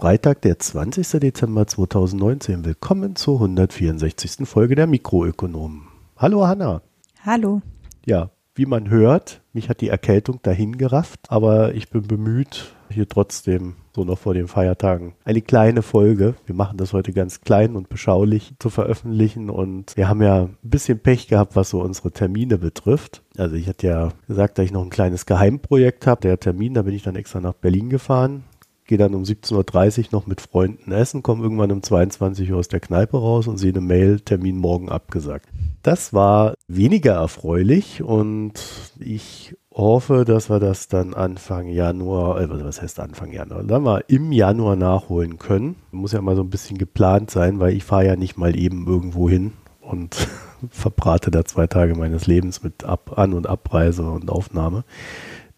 Freitag, der 20. Dezember 2019. Willkommen zur 164. Folge der Mikroökonomen. Hallo Hanna. Hallo. Ja, wie man hört, mich hat die Erkältung dahin gerafft, aber ich bin bemüht, hier trotzdem so noch vor den Feiertagen eine kleine Folge. Wir machen das heute ganz klein und beschaulich zu veröffentlichen und wir haben ja ein bisschen Pech gehabt, was so unsere Termine betrifft. Also ich hatte ja gesagt, dass ich noch ein kleines Geheimprojekt habe. Der Termin, da bin ich dann extra nach Berlin gefahren gehe dann um 17.30 Uhr noch mit Freunden essen, komme irgendwann um 22 Uhr aus der Kneipe raus und sehe eine Mail, Termin morgen abgesagt. Das war weniger erfreulich und ich hoffe, dass wir das dann Anfang Januar, äh, was heißt Anfang Januar, dann mal im Januar nachholen können. Muss ja mal so ein bisschen geplant sein, weil ich fahre ja nicht mal eben irgendwo hin und verbrate da zwei Tage meines Lebens mit Ab An- und Abreise und Aufnahme.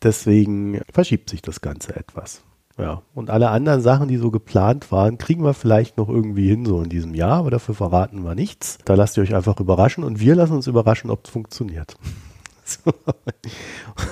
Deswegen verschiebt sich das Ganze etwas. Ja, und alle anderen Sachen, die so geplant waren, kriegen wir vielleicht noch irgendwie hin, so in diesem Jahr, aber dafür verraten wir nichts. Da lasst ihr euch einfach überraschen und wir lassen uns überraschen, ob es funktioniert. So.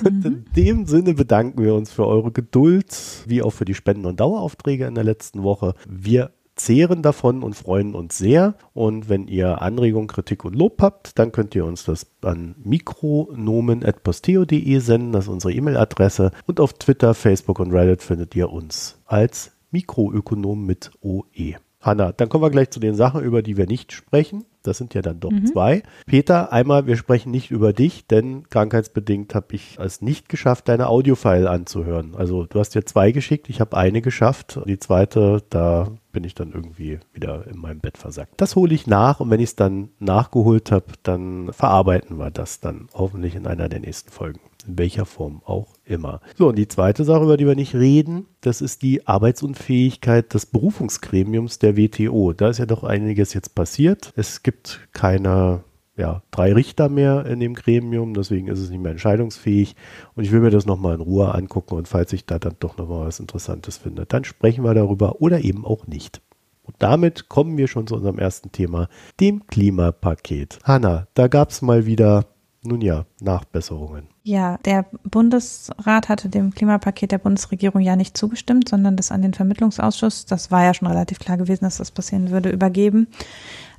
Und mhm. in dem Sinne bedanken wir uns für eure Geduld, wie auch für die Spenden- und Daueraufträge in der letzten Woche. Wir zehren davon und freuen uns sehr. Und wenn ihr Anregungen, Kritik und Lob habt, dann könnt ihr uns das an mikronomen.posteo.de senden. Das ist unsere E-Mail-Adresse. Und auf Twitter, Facebook und Reddit findet ihr uns als Mikroökonom mit OE. Hanna, dann kommen wir gleich zu den Sachen, über die wir nicht sprechen. Das sind ja dann doch mhm. zwei. Peter, einmal, wir sprechen nicht über dich, denn krankheitsbedingt habe ich es nicht geschafft, deine Audiofile anzuhören. Also du hast dir zwei geschickt, ich habe eine geschafft. Die zweite, da bin ich dann irgendwie wieder in meinem Bett versackt. Das hole ich nach und wenn ich es dann nachgeholt habe, dann verarbeiten wir das dann hoffentlich in einer der nächsten Folgen. In welcher Form auch immer. So, und die zweite Sache, über die wir nicht reden, das ist die Arbeitsunfähigkeit des Berufungsgremiums der WTO. Da ist ja doch einiges jetzt passiert. Es gibt keine ja, drei Richter mehr in dem Gremium, deswegen ist es nicht mehr entscheidungsfähig. Und ich will mir das nochmal in Ruhe angucken und falls ich da dann doch nochmal was Interessantes finde, dann sprechen wir darüber oder eben auch nicht. Und damit kommen wir schon zu unserem ersten Thema, dem Klimapaket. Hanna, da gab es mal wieder, nun ja, Nachbesserungen. Ja, der Bundesrat hatte dem Klimapaket der Bundesregierung ja nicht zugestimmt, sondern das an den Vermittlungsausschuss, das war ja schon relativ klar gewesen, dass das passieren würde, übergeben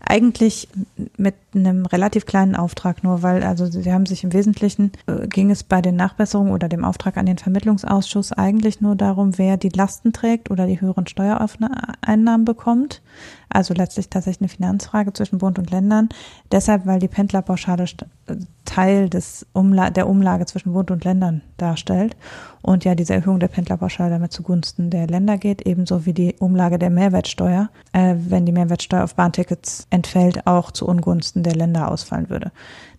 eigentlich mit einem relativ kleinen Auftrag nur, weil also sie haben sich im Wesentlichen äh, ging es bei den Nachbesserungen oder dem Auftrag an den Vermittlungsausschuss eigentlich nur darum, wer die Lasten trägt oder die höheren Steuereinnahmen bekommt. Also letztlich tatsächlich eine Finanzfrage zwischen Bund und Ländern. Deshalb, weil die Pendlerpauschale äh, Teil des Umla der Umlage zwischen Bund und Ländern darstellt und ja diese Erhöhung der Pendlerpauschale damit zugunsten der Länder geht, ebenso wie die Umlage der Mehrwertsteuer, äh, wenn die Mehrwertsteuer auf Bahntickets entfällt, auch zu Ungunsten der Länder ausfallen würde.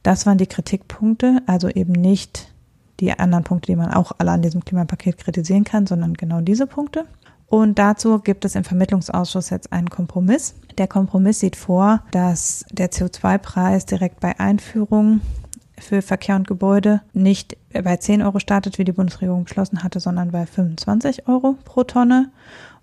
Das waren die Kritikpunkte, also eben nicht die anderen Punkte, die man auch alle an diesem Klimapaket kritisieren kann, sondern genau diese Punkte. Und dazu gibt es im Vermittlungsausschuss jetzt einen Kompromiss. Der Kompromiss sieht vor, dass der CO2-Preis direkt bei Einführung für Verkehr und Gebäude nicht bei 10 Euro startet, wie die Bundesregierung beschlossen hatte, sondern bei 25 Euro pro Tonne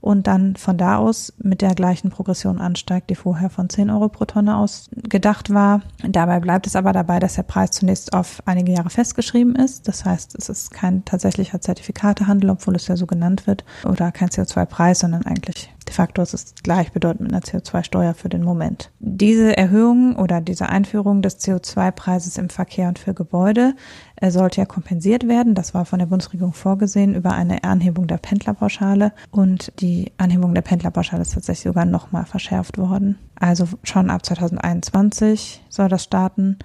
und dann von da aus mit der gleichen Progression ansteigt, die vorher von 10 Euro pro Tonne aus gedacht war. Dabei bleibt es aber dabei, dass der Preis zunächst auf einige Jahre festgeschrieben ist. Das heißt, es ist kein tatsächlicher Zertifikatehandel, obwohl es ja so genannt wird, oder kein CO2-Preis, sondern eigentlich de facto ist es gleichbedeutend mit einer CO2-Steuer für den Moment. Diese Erhöhung oder diese Einführung des CO2-Preises im Verkehr und für Gebäude äh, sollte ja kompensiert werden. Das war von der Bundesregierung vorgesehen über eine Anhebung der Pendlerpauschale und die Anhebung der Pendlerpauschale ist tatsächlich sogar nochmal verschärft worden. Also schon ab 2021 soll das starten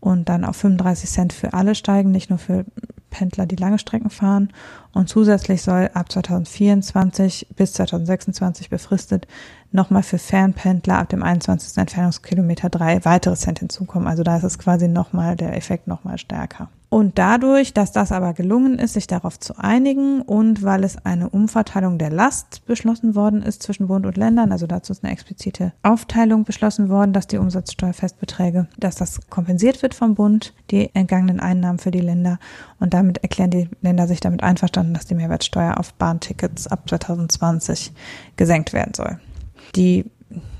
und dann auf 35 Cent für alle steigen, nicht nur für Pendler, die lange Strecken fahren. Und zusätzlich soll ab 2024 bis 2026 befristet nochmal für Fernpendler ab dem 21. Entfernungskilometer drei weitere Cent hinzukommen. Also da ist es quasi nochmal der Effekt nochmal stärker. Und dadurch, dass das aber gelungen ist, sich darauf zu einigen und weil es eine Umverteilung der Last beschlossen worden ist zwischen Bund und Ländern, also dazu ist eine explizite Aufteilung beschlossen worden, dass die Umsatzsteuerfestbeträge, dass das kompensiert wird vom Bund, die entgangenen Einnahmen für die Länder. Und damit erklären die Länder sich damit einverstanden, dass die Mehrwertsteuer auf Bahntickets ab 2020 gesenkt werden soll. Die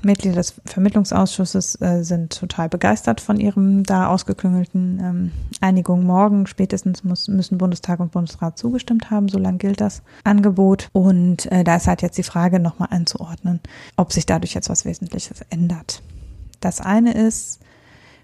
Mitglieder des Vermittlungsausschusses äh, sind total begeistert von ihrem da ausgeklüngelten ähm, Einigung. Morgen spätestens muss, müssen Bundestag und Bundesrat zugestimmt haben, solange gilt das Angebot. Und äh, da ist halt jetzt die Frage nochmal einzuordnen, ob sich dadurch jetzt was Wesentliches ändert. Das eine ist,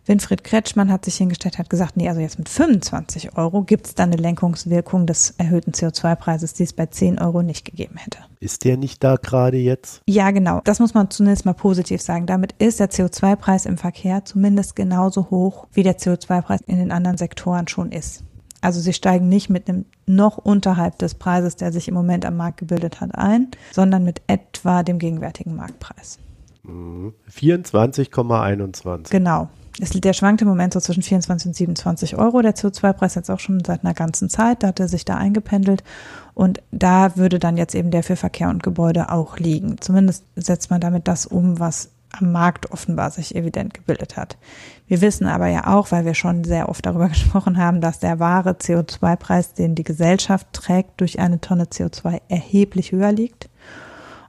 Winfried Kretschmann hat sich hingestellt, hat gesagt, nee, also jetzt mit 25 Euro gibt es dann eine Lenkungswirkung des erhöhten CO2-Preises, die es bei 10 Euro nicht gegeben hätte. Ist der nicht da gerade jetzt? Ja, genau. Das muss man zunächst mal positiv sagen. Damit ist der CO2-Preis im Verkehr zumindest genauso hoch, wie der CO2-Preis in den anderen Sektoren schon ist. Also sie steigen nicht mit einem noch unterhalb des Preises, der sich im Moment am Markt gebildet hat, ein, sondern mit etwa dem gegenwärtigen Marktpreis. 24,21. Mhm. Genau. Der schwankt im Moment so zwischen 24 und 27 Euro. Der CO2-Preis jetzt auch schon seit einer ganzen Zeit. Da hat er sich da eingependelt. Und da würde dann jetzt eben der für Verkehr und Gebäude auch liegen. Zumindest setzt man damit das um, was am Markt offenbar sich evident gebildet hat. Wir wissen aber ja auch, weil wir schon sehr oft darüber gesprochen haben, dass der wahre CO2-Preis, den die Gesellschaft trägt, durch eine Tonne CO2 erheblich höher liegt.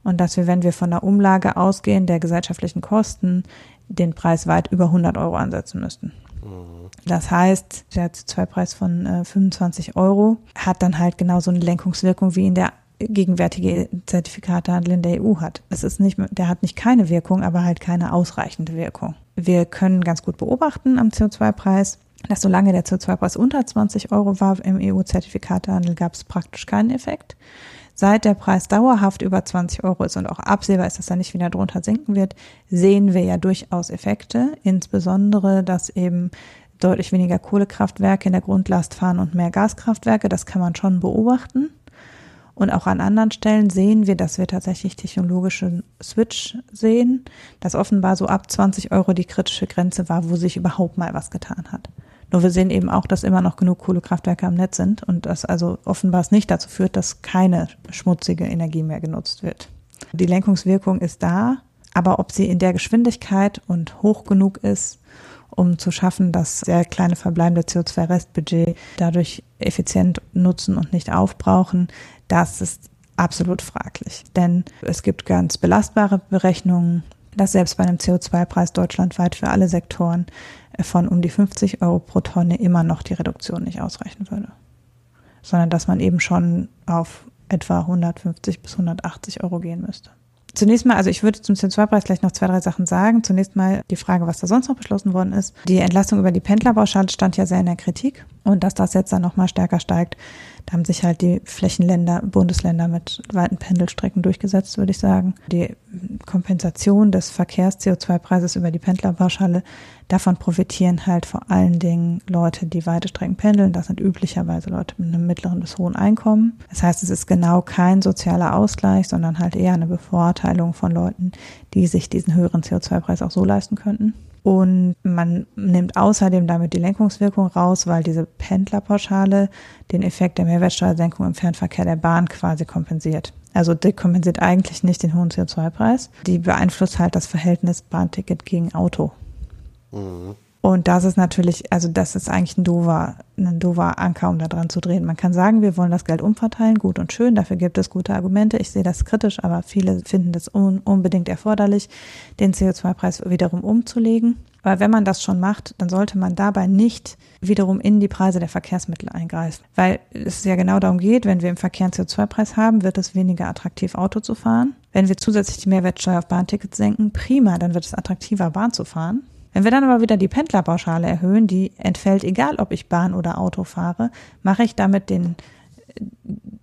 Und dass wir, wenn wir von der Umlage ausgehen, der gesellschaftlichen Kosten, den Preis weit über 100 Euro ansetzen müssten. Mhm. Das heißt, der CO2-Preis von äh, 25 Euro hat dann halt genauso eine Lenkungswirkung wie in der gegenwärtige Zertifikatehandel in der EU hat. Es ist nicht, der hat nicht keine Wirkung, aber halt keine ausreichende Wirkung. Wir können ganz gut beobachten am CO2-Preis, dass solange der CO2-Preis unter 20 Euro war im EU-Zertifikatehandel, gab es praktisch keinen Effekt. Seit der Preis dauerhaft über 20 Euro ist und auch absehbar ist, dass er nicht wieder drunter sinken wird, sehen wir ja durchaus Effekte, insbesondere, dass eben deutlich weniger Kohlekraftwerke in der Grundlast fahren und mehr Gaskraftwerke. Das kann man schon beobachten. Und auch an anderen Stellen sehen wir, dass wir tatsächlich technologischen Switch sehen, dass offenbar so ab 20 Euro die kritische Grenze war, wo sich überhaupt mal was getan hat. Nur wir sehen eben auch, dass immer noch genug Kohlekraftwerke am Netz sind und dass also offenbar es nicht dazu führt, dass keine schmutzige Energie mehr genutzt wird. Die Lenkungswirkung ist da, aber ob sie in der Geschwindigkeit und hoch genug ist, um zu schaffen, dass sehr kleine verbleibende CO2-Restbudget dadurch effizient nutzen und nicht aufbrauchen, das ist absolut fraglich. Denn es gibt ganz belastbare Berechnungen, dass selbst bei einem CO2-Preis deutschlandweit für alle Sektoren von um die 50 Euro pro Tonne immer noch die Reduktion nicht ausreichen würde. Sondern dass man eben schon auf etwa 150 bis 180 Euro gehen müsste. Zunächst mal, also ich würde zum CO2-Preis gleich noch zwei, drei Sachen sagen. Zunächst mal die Frage, was da sonst noch beschlossen worden ist. Die Entlastung über die Pendlerpauschale stand ja sehr in der Kritik. Und dass das jetzt dann nochmal stärker steigt, da haben sich halt die Flächenländer, Bundesländer mit weiten Pendelstrecken durchgesetzt, würde ich sagen. Die Kompensation des Verkehrs-CO2-Preises über die Pendlerpauschale, davon profitieren halt vor allen Dingen Leute, die weite Strecken pendeln. Das sind üblicherweise Leute mit einem mittleren bis hohen Einkommen. Das heißt, es ist genau kein sozialer Ausgleich, sondern halt eher eine Bevorteilung von Leuten, die sich diesen höheren CO2-Preis auch so leisten könnten. Und man nimmt außerdem damit die Lenkungswirkung raus, weil diese Pendlerpauschale den Effekt der Mehrwertsteuersenkung im Fernverkehr der Bahn quasi kompensiert. Also die kompensiert eigentlich nicht den hohen CO2-Preis. Die beeinflusst halt das Verhältnis Bahnticket gegen Auto. Mhm. Und das ist natürlich, also das ist eigentlich ein dover, ein dover Anker, um da dran zu drehen. Man kann sagen, wir wollen das Geld umverteilen, gut und schön, dafür gibt es gute Argumente. Ich sehe das kritisch, aber viele finden das un unbedingt erforderlich, den CO2-Preis wiederum umzulegen. Aber wenn man das schon macht, dann sollte man dabei nicht wiederum in die Preise der Verkehrsmittel eingreifen. Weil es ja genau darum geht, wenn wir im Verkehr einen CO2-Preis haben, wird es weniger attraktiv, Auto zu fahren. Wenn wir zusätzlich die Mehrwertsteuer auf Bahntickets senken, prima, dann wird es attraktiver, Bahn zu fahren. Wenn wir dann aber wieder die Pendlerpauschale erhöhen, die entfällt, egal ob ich Bahn oder Auto fahre, mache ich damit den,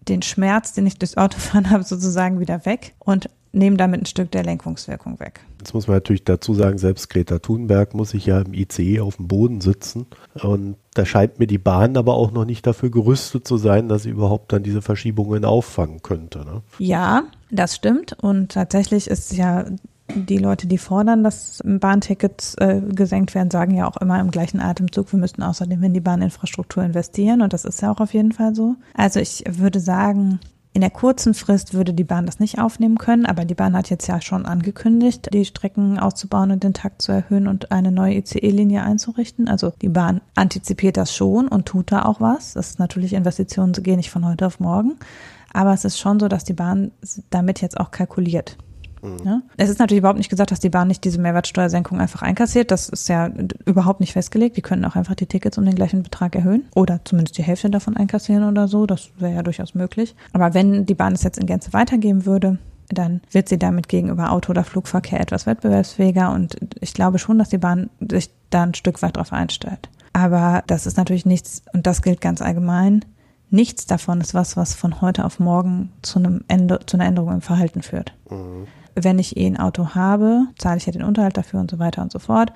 den Schmerz, den ich durchs Autofahren habe, sozusagen wieder weg und nehme damit ein Stück der Lenkungswirkung weg. Jetzt muss man natürlich dazu sagen, selbst Greta Thunberg muss sich ja im ICE auf dem Boden sitzen. Und da scheint mir die Bahn aber auch noch nicht dafür gerüstet zu sein, dass sie überhaupt dann diese Verschiebungen auffangen könnte. Ne? Ja, das stimmt. Und tatsächlich ist ja die Leute, die fordern, dass Bahntickets äh, gesenkt werden, sagen ja auch immer im gleichen Atemzug, wir müssten außerdem in die Bahninfrastruktur investieren und das ist ja auch auf jeden Fall so. Also ich würde sagen, in der kurzen Frist würde die Bahn das nicht aufnehmen können, aber die Bahn hat jetzt ja schon angekündigt, die Strecken auszubauen und den Takt zu erhöhen und eine neue ICE-Linie einzurichten. Also die Bahn antizipiert das schon und tut da auch was. Das ist natürlich Investitionen gehen nicht von heute auf morgen, aber es ist schon so, dass die Bahn damit jetzt auch kalkuliert. Mhm. Ja? Es ist natürlich überhaupt nicht gesagt, dass die Bahn nicht diese Mehrwertsteuersenkung einfach einkassiert. Das ist ja überhaupt nicht festgelegt. Die können auch einfach die Tickets um den gleichen Betrag erhöhen oder zumindest die Hälfte davon einkassieren oder so. Das wäre ja durchaus möglich. Aber wenn die Bahn es jetzt in Gänze weitergeben würde, dann wird sie damit gegenüber Auto- oder Flugverkehr etwas wettbewerbsfähiger und ich glaube schon, dass die Bahn sich da ein Stück weit drauf einstellt. Aber das ist natürlich nichts, und das gilt ganz allgemein, nichts davon ist was, was von heute auf morgen zu, einem Ende, zu einer Änderung im Verhalten führt. Mhm. Wenn ich eh ein Auto habe, zahle ich ja den Unterhalt dafür und so weiter und so fort.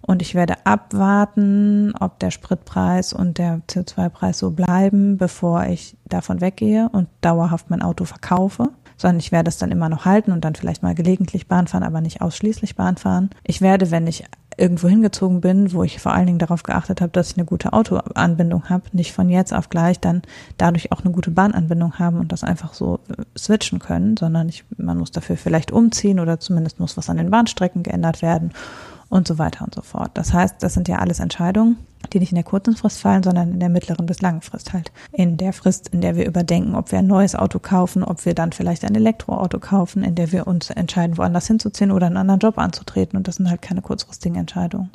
Und ich werde abwarten, ob der Spritpreis und der CO2-Preis so bleiben, bevor ich davon weggehe und dauerhaft mein Auto verkaufe sondern ich werde es dann immer noch halten und dann vielleicht mal gelegentlich Bahn fahren, aber nicht ausschließlich Bahn fahren. Ich werde, wenn ich irgendwo hingezogen bin, wo ich vor allen Dingen darauf geachtet habe, dass ich eine gute Autoanbindung habe, nicht von jetzt auf gleich dann dadurch auch eine gute Bahnanbindung haben und das einfach so äh, switchen können, sondern ich, man muss dafür vielleicht umziehen oder zumindest muss was an den Bahnstrecken geändert werden und so weiter und so fort. Das heißt, das sind ja alles Entscheidungen, die nicht in der kurzen Frist fallen, sondern in der mittleren bis langen Frist halt. In der Frist, in der wir überdenken, ob wir ein neues Auto kaufen, ob wir dann vielleicht ein Elektroauto kaufen, in der wir uns entscheiden, woanders hinzuziehen oder einen anderen Job anzutreten. Und das sind halt keine kurzfristigen Entscheidungen.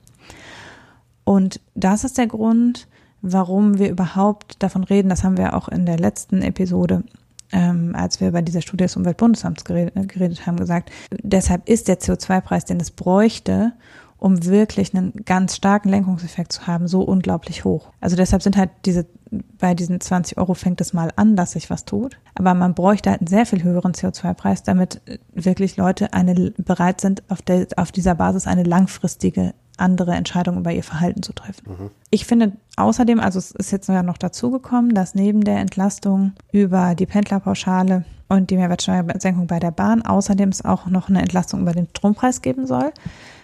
Und das ist der Grund, warum wir überhaupt davon reden, das haben wir auch in der letzten Episode ähm, als wir über diese Studie des Umweltbundesamts geredet, geredet haben, gesagt, deshalb ist der CO2-Preis, den es bräuchte, um wirklich einen ganz starken Lenkungseffekt zu haben, so unglaublich hoch. Also deshalb sind halt diese, bei diesen 20 Euro fängt es mal an, dass sich was tut. Aber man bräuchte halt einen sehr viel höheren CO2-Preis, damit wirklich Leute eine, bereit sind, auf, der, auf dieser Basis eine langfristige andere Entscheidung über ihr Verhalten zu treffen. Mhm. Ich finde außerdem, also es ist jetzt ja noch dazugekommen, dass neben der Entlastung über die Pendlerpauschale und die Mehrwertsteuersenkung bei der Bahn außerdem es auch noch eine Entlastung über den Strompreis geben soll.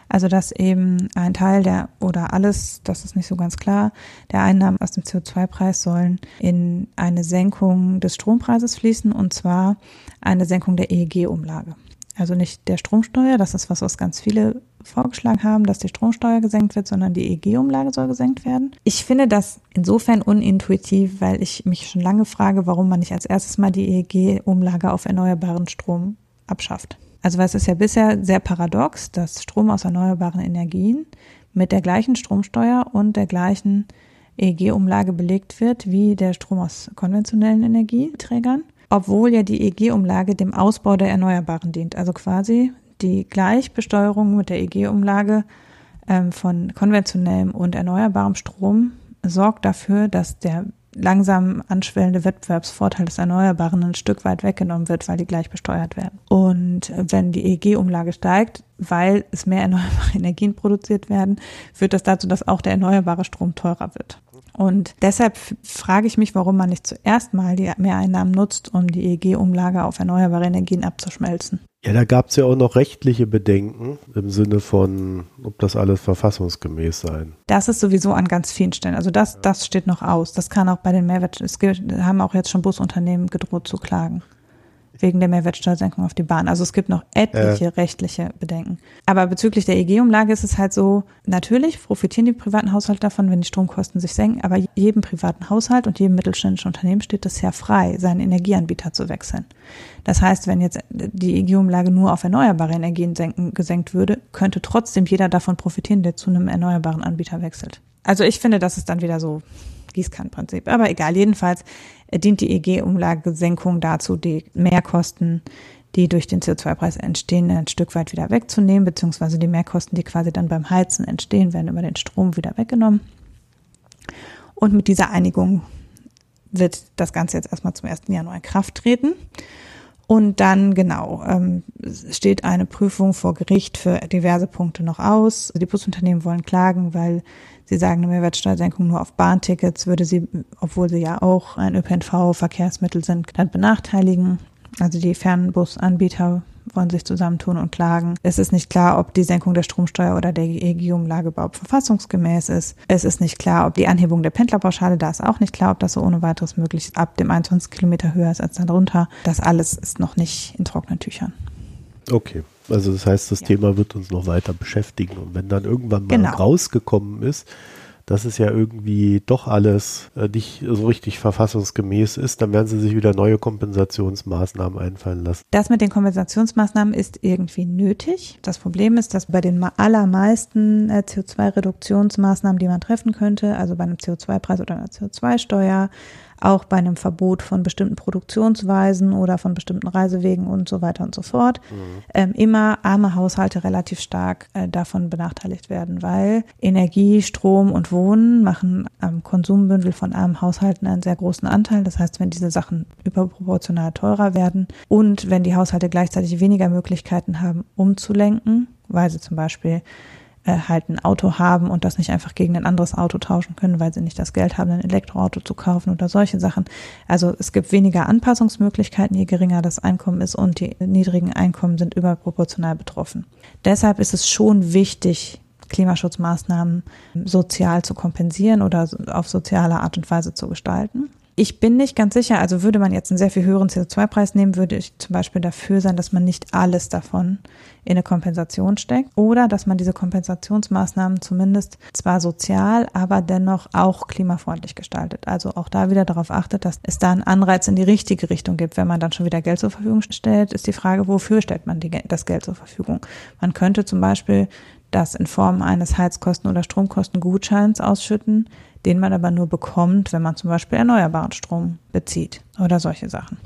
Also dass eben ein Teil der oder alles, das ist nicht so ganz klar, der Einnahmen aus dem CO2-Preis sollen in eine Senkung des Strompreises fließen und zwar eine Senkung der EEG-Umlage. Also nicht der Stromsteuer, das ist was, was ganz viele vorgeschlagen haben, dass die Stromsteuer gesenkt wird, sondern die EEG-Umlage soll gesenkt werden. Ich finde das insofern unintuitiv, weil ich mich schon lange frage, warum man nicht als erstes mal die EEG-Umlage auf erneuerbaren Strom abschafft. Also weil es ist ja bisher sehr paradox, dass Strom aus erneuerbaren Energien mit der gleichen Stromsteuer und der gleichen EEG-Umlage belegt wird wie der Strom aus konventionellen Energieträgern, obwohl ja die EEG-Umlage dem Ausbau der Erneuerbaren dient. Also quasi die Gleichbesteuerung mit der EEG-Umlage ähm, von konventionellem und erneuerbarem Strom sorgt dafür, dass der langsam anschwellende Wettbewerbsvorteil des Erneuerbaren ein Stück weit weggenommen wird, weil die gleich besteuert werden. Und wenn die EEG-Umlage steigt, weil es mehr erneuerbare Energien produziert werden, führt das dazu, dass auch der erneuerbare Strom teurer wird. Und deshalb frage ich mich, warum man nicht zuerst mal die Mehreinnahmen nutzt, um die EEG-Umlage auf erneuerbare Energien abzuschmelzen. Ja, da gab es ja auch noch rechtliche Bedenken im Sinne von, ob das alles verfassungsgemäß sein. Das ist sowieso an ganz vielen Stellen. Also das, das steht noch aus. Das kann auch bei den Mehrwert, es haben auch jetzt schon Busunternehmen gedroht zu klagen wegen der Mehrwertsteuersenkung auf die Bahn. Also es gibt noch etliche äh. rechtliche Bedenken. Aber bezüglich der EG-Umlage ist es halt so, natürlich profitieren die privaten Haushalte davon, wenn die Stromkosten sich senken, aber jedem privaten Haushalt und jedem mittelständischen Unternehmen steht es ja frei, seinen Energieanbieter zu wechseln. Das heißt, wenn jetzt die EG-Umlage nur auf erneuerbare Energien senken, gesenkt würde, könnte trotzdem jeder davon profitieren, der zu einem erneuerbaren Anbieter wechselt. Also ich finde, das ist dann wieder so Gießkannenprinzip. Aber egal, jedenfalls dient die EG-Umlagesenkung dazu, die Mehrkosten, die durch den CO2-Preis entstehen, ein Stück weit wieder wegzunehmen, beziehungsweise die Mehrkosten, die quasi dann beim Heizen entstehen, werden über den Strom wieder weggenommen. Und mit dieser Einigung wird das Ganze jetzt erstmal zum 1. Januar in Kraft treten. Und dann, genau, ähm, steht eine Prüfung vor Gericht für diverse Punkte noch aus. Die Busunternehmen wollen klagen, weil Sie sagen, eine Mehrwertsteuersenkung nur auf Bahntickets würde sie, obwohl sie ja auch ein ÖPNV-Verkehrsmittel sind, dann benachteiligen. Also die Fernbusanbieter wollen sich zusammentun und klagen. Es ist nicht klar, ob die Senkung der Stromsteuer oder der EEG-Umlage überhaupt verfassungsgemäß ist. Es ist nicht klar, ob die Anhebung der Pendlerpauschale, da ist auch nicht klar, ob das so ohne weiteres möglich ist, ab dem 21 Kilometer höher ist als darunter. Das alles ist noch nicht in trockenen Tüchern. Okay. Also das heißt, das ja. Thema wird uns noch weiter beschäftigen. Und wenn dann irgendwann mal genau. rausgekommen ist, dass es ja irgendwie doch alles äh, nicht so richtig verfassungsgemäß ist, dann werden sie sich wieder neue Kompensationsmaßnahmen einfallen lassen. Das mit den Kompensationsmaßnahmen ist irgendwie nötig. Das Problem ist, dass bei den allermeisten äh, CO2-Reduktionsmaßnahmen, die man treffen könnte, also bei einem CO2-Preis oder einer CO2-Steuer, auch bei einem Verbot von bestimmten Produktionsweisen oder von bestimmten Reisewegen und so weiter und so fort, mhm. ähm, immer arme Haushalte relativ stark äh, davon benachteiligt werden, weil Energie, Strom und Wohnen machen am Konsumbündel von armen Haushalten einen sehr großen Anteil. Das heißt, wenn diese Sachen überproportional teurer werden und wenn die Haushalte gleichzeitig weniger Möglichkeiten haben, umzulenken, weil sie zum Beispiel äh, halt ein Auto haben und das nicht einfach gegen ein anderes Auto tauschen können, weil sie nicht das Geld haben, ein Elektroauto zu kaufen oder solche Sachen. Also es gibt weniger Anpassungsmöglichkeiten, je geringer das Einkommen ist und die niedrigen Einkommen sind überproportional betroffen. Deshalb ist es schon wichtig, Klimaschutzmaßnahmen sozial zu kompensieren oder auf soziale Art und Weise zu gestalten. Ich bin nicht ganz sicher, also würde man jetzt einen sehr viel höheren CO2-Preis nehmen, würde ich zum Beispiel dafür sein, dass man nicht alles davon in eine Kompensation steckt oder dass man diese Kompensationsmaßnahmen zumindest zwar sozial, aber dennoch auch klimafreundlich gestaltet. Also auch da wieder darauf achtet, dass es da einen Anreiz in die richtige Richtung gibt. Wenn man dann schon wieder Geld zur Verfügung stellt, ist die Frage, wofür stellt man die, das Geld zur Verfügung? Man könnte zum Beispiel das in Form eines Heizkosten- oder Stromkostengutscheins ausschütten, den man aber nur bekommt, wenn man zum Beispiel erneuerbaren Strom bezieht oder solche Sachen.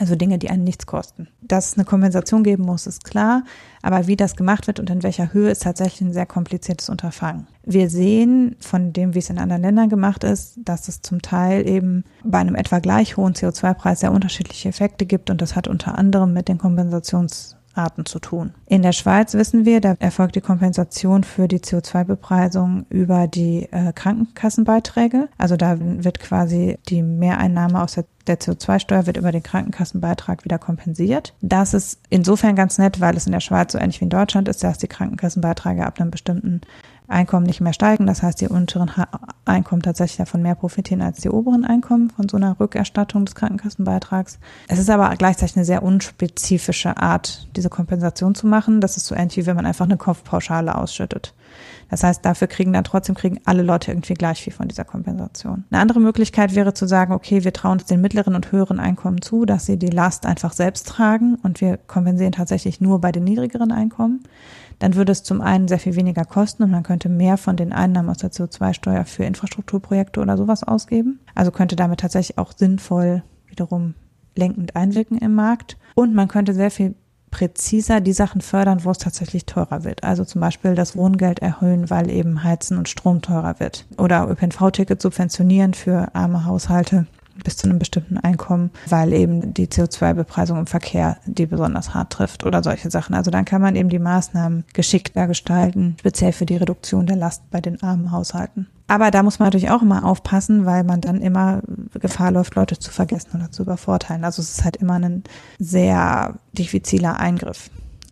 Also Dinge, die einen nichts kosten. Dass es eine Kompensation geben muss, ist klar. Aber wie das gemacht wird und in welcher Höhe, ist tatsächlich ein sehr kompliziertes Unterfangen. Wir sehen von dem, wie es in anderen Ländern gemacht ist, dass es zum Teil eben bei einem etwa gleich hohen CO2-Preis sehr unterschiedliche Effekte gibt. Und das hat unter anderem mit den Kompensations Arten zu tun. In der Schweiz wissen wir, da erfolgt die Kompensation für die CO2-Bepreisung über die äh, Krankenkassenbeiträge. Also da wird quasi die Mehreinnahme aus der der CO2-Steuer wird über den Krankenkassenbeitrag wieder kompensiert. Das ist insofern ganz nett, weil es in der Schweiz so ähnlich wie in Deutschland ist, dass die Krankenkassenbeiträge ab einem bestimmten Einkommen nicht mehr steigen. Das heißt, die unteren Einkommen tatsächlich davon mehr profitieren als die oberen Einkommen von so einer Rückerstattung des Krankenkassenbeitrags. Es ist aber gleichzeitig eine sehr unspezifische Art, diese Kompensation zu machen. Das ist so ähnlich wie wenn man einfach eine Kopfpauschale ausschüttet. Das heißt, dafür kriegen dann trotzdem kriegen alle Leute irgendwie gleich viel von dieser Kompensation. Eine andere Möglichkeit wäre zu sagen, okay, wir trauen es den mittleren und höheren Einkommen zu, dass sie die Last einfach selbst tragen und wir kompensieren tatsächlich nur bei den niedrigeren Einkommen dann würde es zum einen sehr viel weniger kosten und man könnte mehr von den Einnahmen aus der CO2-Steuer für Infrastrukturprojekte oder sowas ausgeben. Also könnte damit tatsächlich auch sinnvoll wiederum lenkend einwirken im Markt. Und man könnte sehr viel präziser die Sachen fördern, wo es tatsächlich teurer wird. Also zum Beispiel das Wohngeld erhöhen, weil eben Heizen und Strom teurer wird. Oder ÖPNV-Ticket subventionieren für arme Haushalte bis zu einem bestimmten Einkommen, weil eben die CO2-Bepreisung im Verkehr die besonders hart trifft oder solche Sachen. Also dann kann man eben die Maßnahmen geschickter gestalten, speziell für die Reduktion der Last bei den armen Haushalten. Aber da muss man natürlich auch immer aufpassen, weil man dann immer Gefahr läuft, Leute zu vergessen oder zu übervorteilen. Also es ist halt immer ein sehr diffiziler Eingriff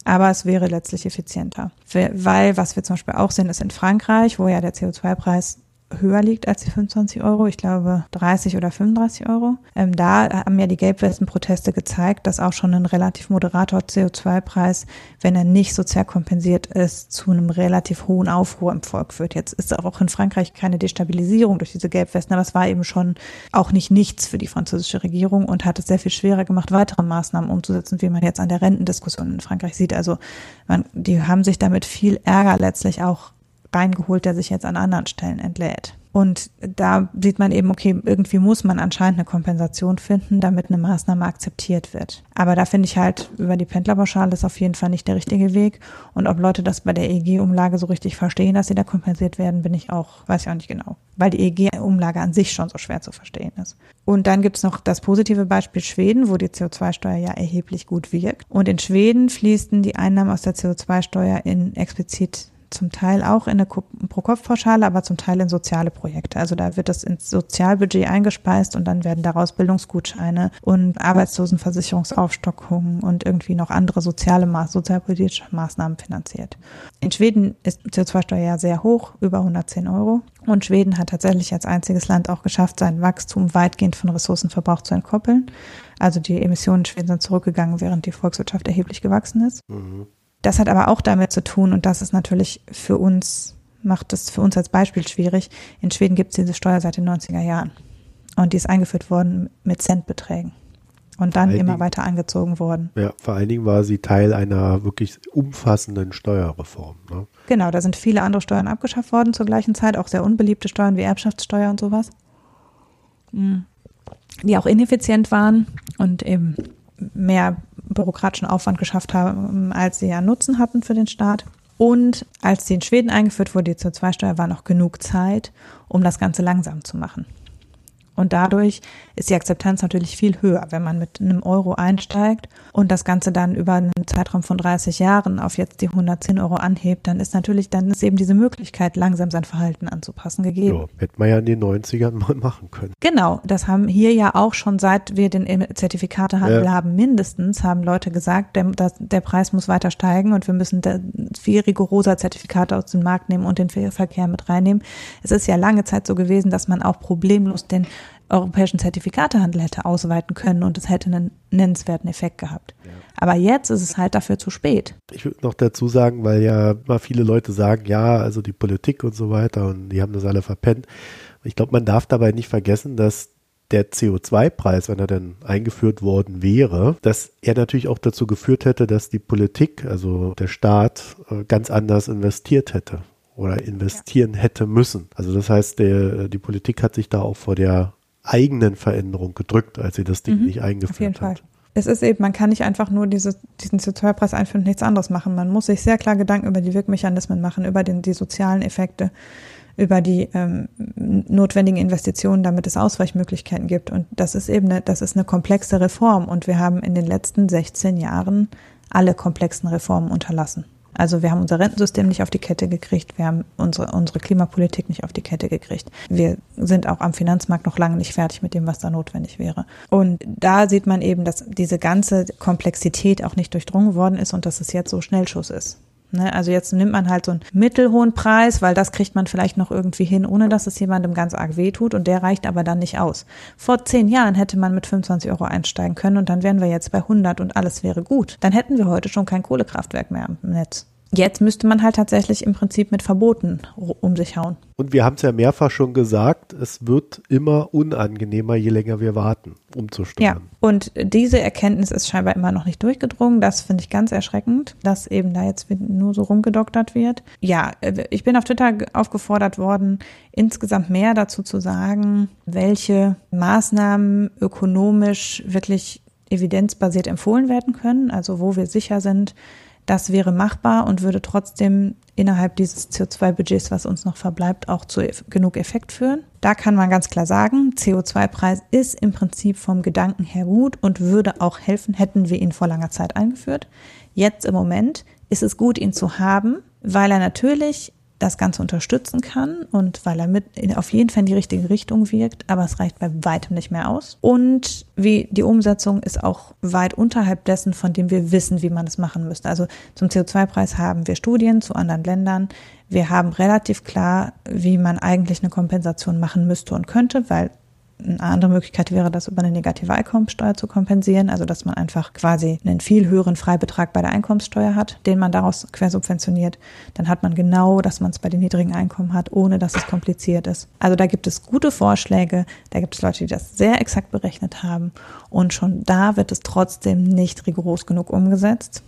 aber es wäre letztlich effizienter. Weil, was wir zum Beispiel auch sehen, ist in Frankreich, wo ja der CO2-Preis höher liegt als die 25 Euro, ich glaube 30 oder 35 Euro. Ähm, da haben ja die Gelbwesten-Proteste gezeigt, dass auch schon ein relativ moderater CO2-Preis, wenn er nicht sozial kompensiert ist, zu einem relativ hohen Aufruhr im Volk führt. Jetzt ist auch in Frankreich keine Destabilisierung durch diese Gelbwesten, aber es war eben schon auch nicht nichts für die französische Regierung und hat es sehr viel schwerer gemacht, weitere Maßnahmen umzusetzen, wie man jetzt an der Rentendiskussion in Frankreich sieht. Also man, die haben sich damit viel Ärger letztlich auch reingeholt, der sich jetzt an anderen Stellen entlädt. Und da sieht man eben, okay, irgendwie muss man anscheinend eine Kompensation finden, damit eine Maßnahme akzeptiert wird. Aber da finde ich halt, über die Pendlerpauschale ist auf jeden Fall nicht der richtige Weg. Und ob Leute das bei der EEG-Umlage so richtig verstehen, dass sie da kompensiert werden, bin ich auch, weiß ich auch nicht genau. Weil die EEG-Umlage an sich schon so schwer zu verstehen ist. Und dann gibt es noch das positive Beispiel Schweden, wo die CO2-Steuer ja erheblich gut wirkt. Und in Schweden fließen die Einnahmen aus der CO2-Steuer in explizit zum Teil auch in eine Pro-Kopf-Pauschale, aber zum Teil in soziale Projekte. Also da wird das ins Sozialbudget eingespeist und dann werden daraus Bildungsgutscheine und Arbeitslosenversicherungsaufstockungen und irgendwie noch andere soziale sozialpolitische Maßnahmen finanziert. In Schweden ist CO2-Steuer ja sehr hoch, über 110 Euro. Und Schweden hat tatsächlich als einziges Land auch geschafft, sein Wachstum weitgehend von Ressourcenverbrauch zu entkoppeln. Also die Emissionen in Schweden sind zurückgegangen, während die Volkswirtschaft erheblich gewachsen ist. Mhm. Das hat aber auch damit zu tun, und das ist natürlich für uns macht es für uns als Beispiel schwierig. In Schweden gibt es diese Steuer seit den 90er Jahren. Und die ist eingeführt worden mit Centbeträgen. Und dann immer Dingen, weiter angezogen worden. Ja, vor allen Dingen war sie Teil einer wirklich umfassenden Steuerreform. Ne? Genau, da sind viele andere Steuern abgeschafft worden zur gleichen Zeit, auch sehr unbeliebte Steuern wie Erbschaftssteuer und sowas. Mhm. Die auch ineffizient waren und eben mehr bürokratischen Aufwand geschafft haben, als sie ja Nutzen hatten für den Staat. Und als sie in Schweden eingeführt wurde, die CO2-Steuer, war noch genug Zeit, um das Ganze langsam zu machen. Und dadurch ist die Akzeptanz natürlich viel höher, wenn man mit einem Euro einsteigt und das Ganze dann über einen Zeitraum von 30 Jahren auf jetzt die 110 Euro anhebt, dann ist natürlich, dann ist eben diese Möglichkeit, langsam sein Verhalten anzupassen, gegeben. Ja, hätte man ja in den 90ern mal machen können. Genau, das haben hier ja auch schon seit wir den Zertifikatehandel ja. haben, mindestens haben Leute gesagt, der, das, der Preis muss weiter steigen und wir müssen viel rigoroser Zertifikate aus dem Markt nehmen und den Verkehr mit reinnehmen. Es ist ja lange Zeit so gewesen, dass man auch problemlos den europäischen Zertifikatehandel hätte ausweiten können und es hätte einen nennenswerten Effekt gehabt. Ja. Aber jetzt ist es halt dafür zu spät. Ich würde noch dazu sagen, weil ja mal viele Leute sagen, ja, also die Politik und so weiter und die haben das alle verpennt. Ich glaube, man darf dabei nicht vergessen, dass der CO2-Preis, wenn er denn eingeführt worden wäre, dass er natürlich auch dazu geführt hätte, dass die Politik, also der Staat, äh, ganz anders investiert hätte oder investieren ja. hätte müssen. Also das heißt, der, die Politik hat sich da auch vor der eigenen Veränderung gedrückt, als sie das Ding mhm, nicht eingeführt auf jeden hat. Fall. Es ist eben, man kann nicht einfach nur diese, diesen CO2-Preis einführen und nichts anderes machen. Man muss sich sehr klar Gedanken über die Wirkmechanismen machen, über den, die sozialen Effekte, über die ähm, notwendigen Investitionen, damit es Ausweichmöglichkeiten gibt. Und das ist eben eine, das ist eine komplexe Reform. Und wir haben in den letzten 16 Jahren alle komplexen Reformen unterlassen. Also wir haben unser Rentensystem nicht auf die Kette gekriegt, wir haben unsere, unsere Klimapolitik nicht auf die Kette gekriegt. Wir sind auch am Finanzmarkt noch lange nicht fertig mit dem, was da notwendig wäre. Und da sieht man eben, dass diese ganze Komplexität auch nicht durchdrungen worden ist und dass es jetzt so Schnellschuss ist. Ne, also jetzt nimmt man halt so einen mittelhohen Preis, weil das kriegt man vielleicht noch irgendwie hin, ohne dass es jemandem ganz arg wehtut und der reicht aber dann nicht aus. Vor zehn Jahren hätte man mit 25 Euro einsteigen können und dann wären wir jetzt bei 100 und alles wäre gut. Dann hätten wir heute schon kein Kohlekraftwerk mehr im Netz. Jetzt müsste man halt tatsächlich im Prinzip mit Verboten um sich hauen. Und wir haben es ja mehrfach schon gesagt, es wird immer unangenehmer, je länger wir warten, umzusteuern. Ja, und diese Erkenntnis ist scheinbar immer noch nicht durchgedrungen. Das finde ich ganz erschreckend, dass eben da jetzt nur so rumgedoktert wird. Ja, äh, ich bin auf Twitter aufgefordert worden, insgesamt mehr dazu zu sagen, welche Maßnahmen ökonomisch wirklich evidenzbasiert empfohlen werden können, also wo wir sicher sind, das wäre machbar und würde trotzdem innerhalb dieses CO2-Budgets, was uns noch verbleibt, auch zu genug Effekt führen. Da kann man ganz klar sagen, CO2-Preis ist im Prinzip vom Gedanken her gut und würde auch helfen, hätten wir ihn vor langer Zeit eingeführt. Jetzt im Moment ist es gut, ihn zu haben, weil er natürlich das Ganze unterstützen kann und weil er mit auf jeden Fall in die richtige Richtung wirkt, aber es reicht bei weitem nicht mehr aus. Und wie die Umsetzung ist auch weit unterhalb dessen, von dem wir wissen, wie man es machen müsste. Also zum CO2-Preis haben wir Studien zu anderen Ländern. Wir haben relativ klar, wie man eigentlich eine Kompensation machen müsste und könnte, weil eine andere Möglichkeit wäre, das über eine negative Einkommenssteuer zu kompensieren, also dass man einfach quasi einen viel höheren Freibetrag bei der Einkommenssteuer hat, den man daraus quersubventioniert. Dann hat man genau, dass man es bei den niedrigen Einkommen hat, ohne dass es kompliziert ist. Also da gibt es gute Vorschläge, da gibt es Leute, die das sehr exakt berechnet haben und schon da wird es trotzdem nicht rigoros genug umgesetzt.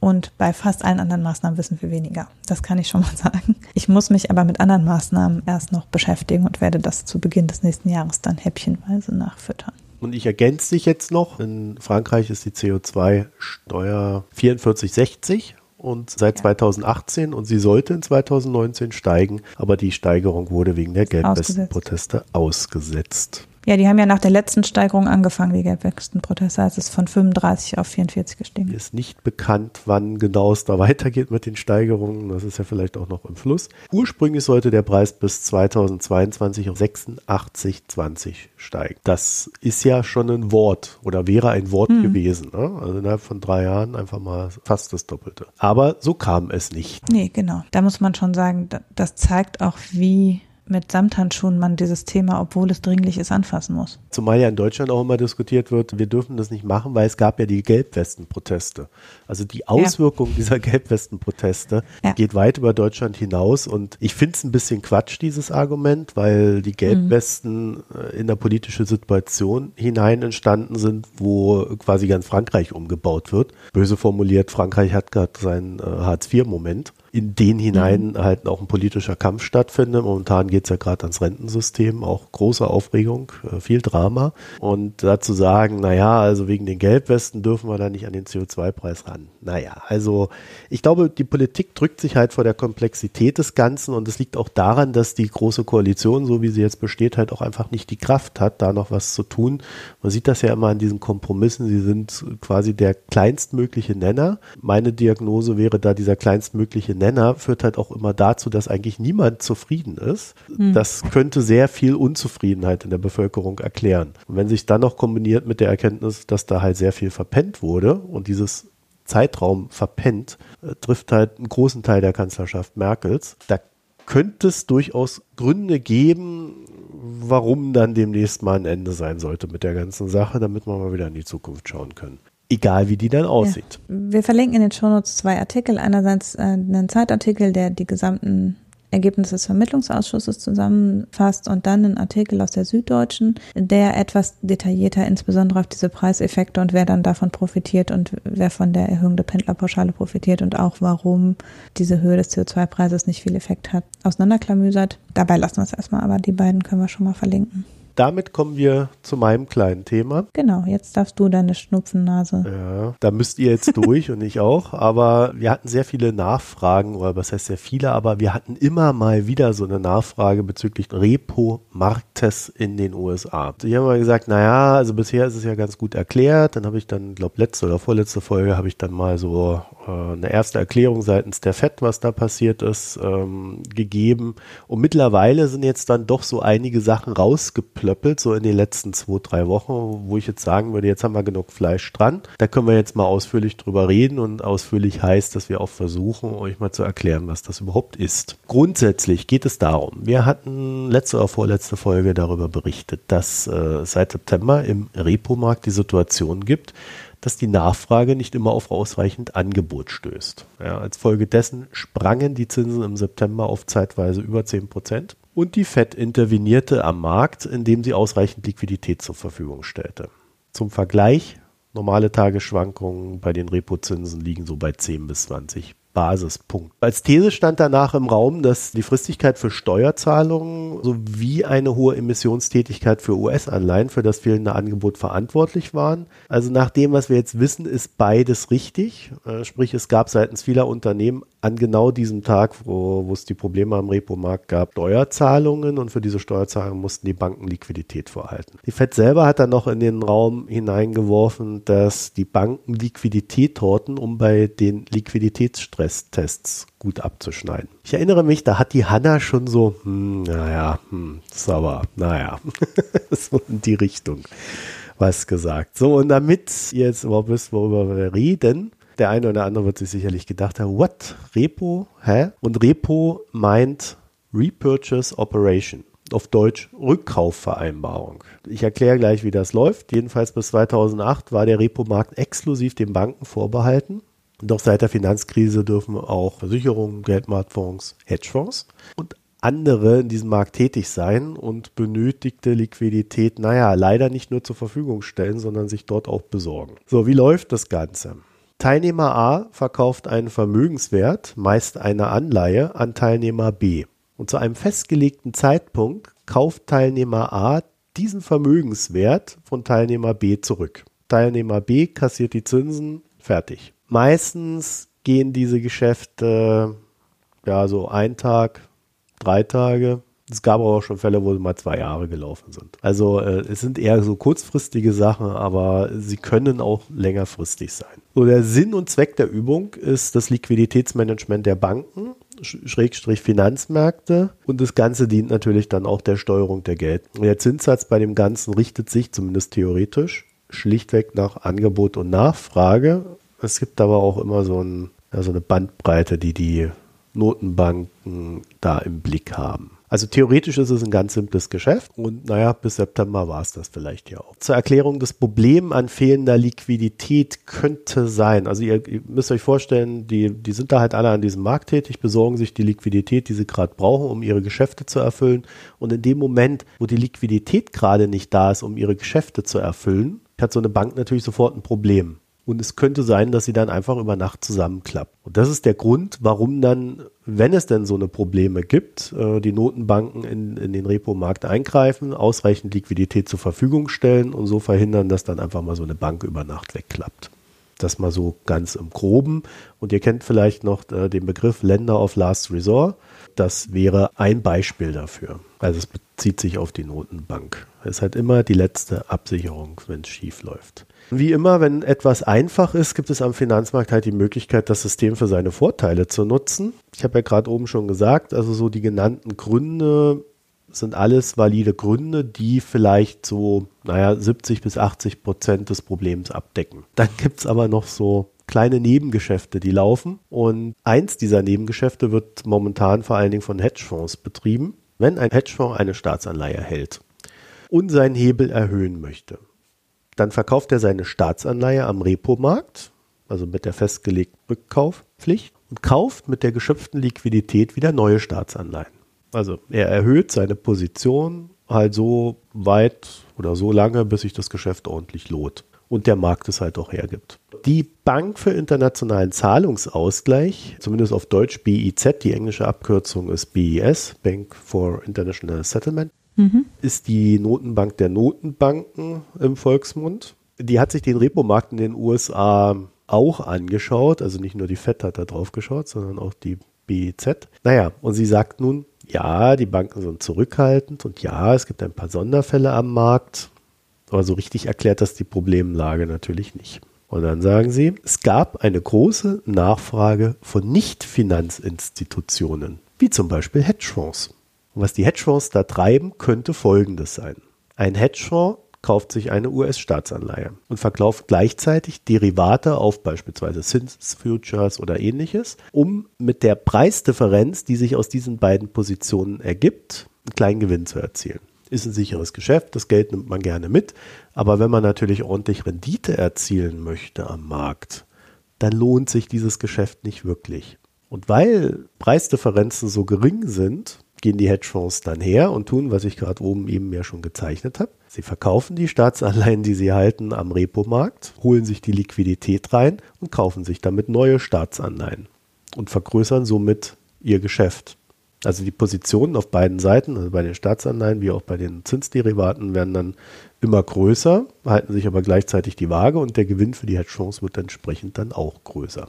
Und bei fast allen anderen Maßnahmen wissen wir weniger. Das kann ich schon mal sagen. Ich muss mich aber mit anderen Maßnahmen erst noch beschäftigen und werde das zu Beginn des nächsten Jahres dann häppchenweise nachfüttern. Und ich ergänze dich jetzt noch. In Frankreich ist die CO2-Steuer 44,60 und seit ja. 2018 und sie sollte in 2019 steigen, aber die Steigerung wurde wegen der Gelbwestenproteste ausgesetzt. Ja, die haben ja nach der letzten Steigerung angefangen, die Gelbwestenproteste. Also es ist von 35 auf 44 gestiegen. Ist nicht bekannt, wann genau es da weitergeht mit den Steigerungen. Das ist ja vielleicht auch noch im Fluss. Ursprünglich sollte der Preis bis 2022 auf 86,20 steigen. Das ist ja schon ein Wort oder wäre ein Wort mhm. gewesen. Ne? Also innerhalb von drei Jahren einfach mal fast das Doppelte. Aber so kam es nicht. Nee, genau. Da muss man schon sagen, das zeigt auch, wie mit Samthandschuhen man dieses Thema, obwohl es dringlich ist, anfassen muss. Zumal ja in Deutschland auch immer diskutiert wird, wir dürfen das nicht machen, weil es gab ja die Gelbwestenproteste. Also die Auswirkung ja. dieser Gelbwestenproteste ja. geht weit über Deutschland hinaus und ich finde es ein bisschen Quatsch, dieses Argument, weil die Gelbwesten mhm. in der politische Situation hinein entstanden sind, wo quasi ganz Frankreich umgebaut wird. Böse formuliert, Frankreich hat gerade seinen äh, Hartz-IV-Moment in den hinein mhm. halt auch ein politischer Kampf stattfindet. Momentan geht es ja gerade ans Rentensystem, auch große Aufregung, äh, viel Drama. Und dazu sagen, naja, also wegen den Gelbwesten dürfen wir da nicht an den CO2-Preis ran. Naja, also ich glaube, die Politik drückt sich halt vor der Komplexität des Ganzen und es liegt auch daran, dass die Große Koalition, so wie sie jetzt besteht, halt auch einfach nicht die Kraft hat, da noch was zu tun. Man sieht das ja immer an diesen Kompromissen. Sie sind quasi der kleinstmögliche Nenner. Meine Diagnose wäre da dieser kleinstmögliche Nenner führt halt auch immer dazu, dass eigentlich niemand zufrieden ist. Mhm. Das könnte sehr viel Unzufriedenheit in der Bevölkerung erklären. Und wenn sich dann noch kombiniert mit der Erkenntnis, dass da halt sehr viel verpennt wurde und dieses Zeitraum verpennt, äh, trifft halt einen großen Teil der Kanzlerschaft Merkels. Da könnte es durchaus Gründe geben, warum dann demnächst mal ein Ende sein sollte mit der ganzen Sache, damit wir mal wieder in die Zukunft schauen können egal wie die dann aussieht. Ja. Wir verlinken in den Shownotes zwei Artikel. Einerseits äh, einen Zeitartikel, der die gesamten Ergebnisse des Vermittlungsausschusses zusammenfasst und dann einen Artikel aus der Süddeutschen, der etwas detaillierter insbesondere auf diese Preiseffekte und wer dann davon profitiert und wer von der Erhöhung der Pendlerpauschale profitiert und auch warum diese Höhe des CO2-Preises nicht viel Effekt hat, auseinanderklamüsert. Dabei lassen wir es erstmal, aber die beiden können wir schon mal verlinken damit kommen wir zu meinem kleinen Thema. Genau, jetzt darfst du deine Schnupfennase. Ja, da müsst ihr jetzt durch und ich auch. Aber wir hatten sehr viele Nachfragen, oder was heißt sehr viele, aber wir hatten immer mal wieder so eine Nachfrage bezüglich Repo-Marktes in den USA. Ich habe mal gesagt, naja, also bisher ist es ja ganz gut erklärt. Dann habe ich dann, glaube letzte oder vorletzte Folge, habe ich dann mal so eine erste Erklärung seitens der FED, was da passiert ist, ähm, gegeben. Und mittlerweile sind jetzt dann doch so einige Sachen rausgeplöppelt, so in den letzten zwei, drei Wochen, wo ich jetzt sagen würde, jetzt haben wir genug Fleisch dran. Da können wir jetzt mal ausführlich drüber reden und ausführlich heißt, dass wir auch versuchen, euch mal zu erklären, was das überhaupt ist. Grundsätzlich geht es darum, wir hatten letzte oder vorletzte Folge darüber berichtet, dass äh, seit September im Repo-Markt die Situation gibt, dass die Nachfrage nicht immer auf ausreichend Angebot stößt. Ja, als Folge dessen sprangen die Zinsen im September auf zeitweise über 10 Prozent und die Fed intervenierte am Markt, indem sie ausreichend Liquidität zur Verfügung stellte. Zum Vergleich, normale Tagesschwankungen bei den Repozinsen liegen so bei 10 bis 20 Basispunkt. Als These stand danach im Raum, dass die Fristigkeit für Steuerzahlungen sowie eine hohe Emissionstätigkeit für US-Anleihen für das fehlende Angebot verantwortlich waren. Also nach dem, was wir jetzt wissen, ist beides richtig. Äh, sprich, es gab seitens vieler Unternehmen an genau diesem Tag, wo, wo es die Probleme am Repo-Markt gab, Steuerzahlungen und für diese Steuerzahlungen mussten die Banken Liquidität vorhalten. Die FED selber hat dann noch in den Raum hineingeworfen, dass die Banken Liquidität torten, um bei den Liquiditätsstresstests gut abzuschneiden. Ich erinnere mich, da hat die Hanna schon so, hm, naja, hm, sauber, naja, so in die Richtung was gesagt. So, und damit ihr jetzt überhaupt wisst, worüber wir reden, der eine oder andere wird sich sicherlich gedacht haben, what? Repo? Hä? Und Repo meint Repurchase Operation. Auf Deutsch Rückkaufvereinbarung. Ich erkläre gleich, wie das läuft. Jedenfalls bis 2008 war der Repo-Markt exklusiv den Banken vorbehalten. Doch seit der Finanzkrise dürfen auch Versicherungen, Geldmarktfonds, Hedgefonds und andere in diesem Markt tätig sein und benötigte Liquidität, naja, leider nicht nur zur Verfügung stellen, sondern sich dort auch besorgen. So, wie läuft das Ganze? Teilnehmer A verkauft einen Vermögenswert, meist eine Anleihe, an Teilnehmer B. Und zu einem festgelegten Zeitpunkt kauft Teilnehmer A diesen Vermögenswert von Teilnehmer B zurück. Teilnehmer B kassiert die Zinsen, fertig. Meistens gehen diese Geschäfte ja so ein Tag, drei Tage, es gab auch schon Fälle, wo sie mal zwei Jahre gelaufen sind. Also äh, es sind eher so kurzfristige Sachen, aber sie können auch längerfristig sein. So der Sinn und Zweck der Übung ist das Liquiditätsmanagement der Banken, Schrägstrich Finanzmärkte und das Ganze dient natürlich dann auch der Steuerung der Geld. Der Zinssatz bei dem Ganzen richtet sich zumindest theoretisch schlichtweg nach Angebot und Nachfrage. Es gibt aber auch immer so, ein, ja, so eine Bandbreite, die die Notenbanken da im Blick haben. Also theoretisch ist es ein ganz simples Geschäft und naja, bis September war es das vielleicht ja auch. Zur Erklärung des Problems an fehlender Liquidität könnte sein, also ihr, ihr, müsst euch vorstellen, die, die sind da halt alle an diesem Markt tätig, besorgen sich die Liquidität, die sie gerade brauchen, um ihre Geschäfte zu erfüllen. Und in dem Moment, wo die Liquidität gerade nicht da ist, um ihre Geschäfte zu erfüllen, hat so eine Bank natürlich sofort ein Problem. Und es könnte sein, dass sie dann einfach über Nacht zusammenklappt. Und das ist der Grund, warum dann, wenn es denn so eine Probleme gibt, äh, die Notenbanken in, in den Repo-Markt eingreifen, ausreichend Liquidität zur Verfügung stellen und so verhindern, dass dann einfach mal so eine Bank über Nacht wegklappt. Das mal so ganz im Groben. Und ihr kennt vielleicht noch äh, den Begriff Länder of Last Resort. Das wäre ein Beispiel dafür. Also es bezieht sich auf die Notenbank. Es ist halt immer die letzte Absicherung, wenn es schief läuft. Wie immer, wenn etwas einfach ist, gibt es am Finanzmarkt halt die Möglichkeit, das System für seine Vorteile zu nutzen. Ich habe ja gerade oben schon gesagt, also so die genannten Gründe sind alles valide Gründe, die vielleicht so, naja, 70 bis 80 Prozent des Problems abdecken. Dann gibt es aber noch so kleine Nebengeschäfte, die laufen. Und eins dieser Nebengeschäfte wird momentan vor allen Dingen von Hedgefonds betrieben. Wenn ein Hedgefonds eine Staatsanleihe hält und seinen Hebel erhöhen möchte, dann verkauft er seine Staatsanleihe am Repo-Markt, also mit der festgelegten Rückkaufpflicht, und kauft mit der geschöpften Liquidität wieder neue Staatsanleihen. Also er erhöht seine Position halt so weit oder so lange, bis sich das Geschäft ordentlich lohnt und der Markt es halt auch hergibt. Die Bank für internationalen Zahlungsausgleich, zumindest auf Deutsch BIZ, die englische Abkürzung ist BIS, Bank for International Settlement, mhm. ist die Notenbank der Notenbanken im Volksmund. Die hat sich den Repo-Markt in den USA auch angeschaut, also nicht nur die FED hat da drauf geschaut, sondern auch die BIZ. Naja, und sie sagt nun, ja, die Banken sind zurückhaltend und ja, es gibt ein paar Sonderfälle am Markt, aber so richtig erklärt das die Problemlage natürlich nicht. Und dann sagen sie, es gab eine große Nachfrage von Nicht-Finanzinstitutionen, wie zum Beispiel Hedgefonds. Und was die Hedgefonds da treiben, könnte folgendes sein. Ein Hedgefonds kauft sich eine US-Staatsanleihe und verkauft gleichzeitig Derivate auf beispielsweise Zinsfutures oder ähnliches, um mit der Preisdifferenz, die sich aus diesen beiden Positionen ergibt, einen kleinen Gewinn zu erzielen. Ist ein sicheres Geschäft, das Geld nimmt man gerne mit, aber wenn man natürlich ordentlich Rendite erzielen möchte am Markt, dann lohnt sich dieses Geschäft nicht wirklich. Und weil Preisdifferenzen so gering sind, gehen die Hedgefonds dann her und tun, was ich gerade oben eben ja schon gezeichnet habe. Sie verkaufen die Staatsanleihen, die sie halten, am Repomarkt, holen sich die Liquidität rein und kaufen sich damit neue Staatsanleihen und vergrößern somit ihr Geschäft. Also die Positionen auf beiden Seiten, also bei den Staatsanleihen wie auch bei den Zinsderivaten, werden dann immer größer, halten sich aber gleichzeitig die Waage und der Gewinn für die Hedgefonds wird entsprechend dann auch größer.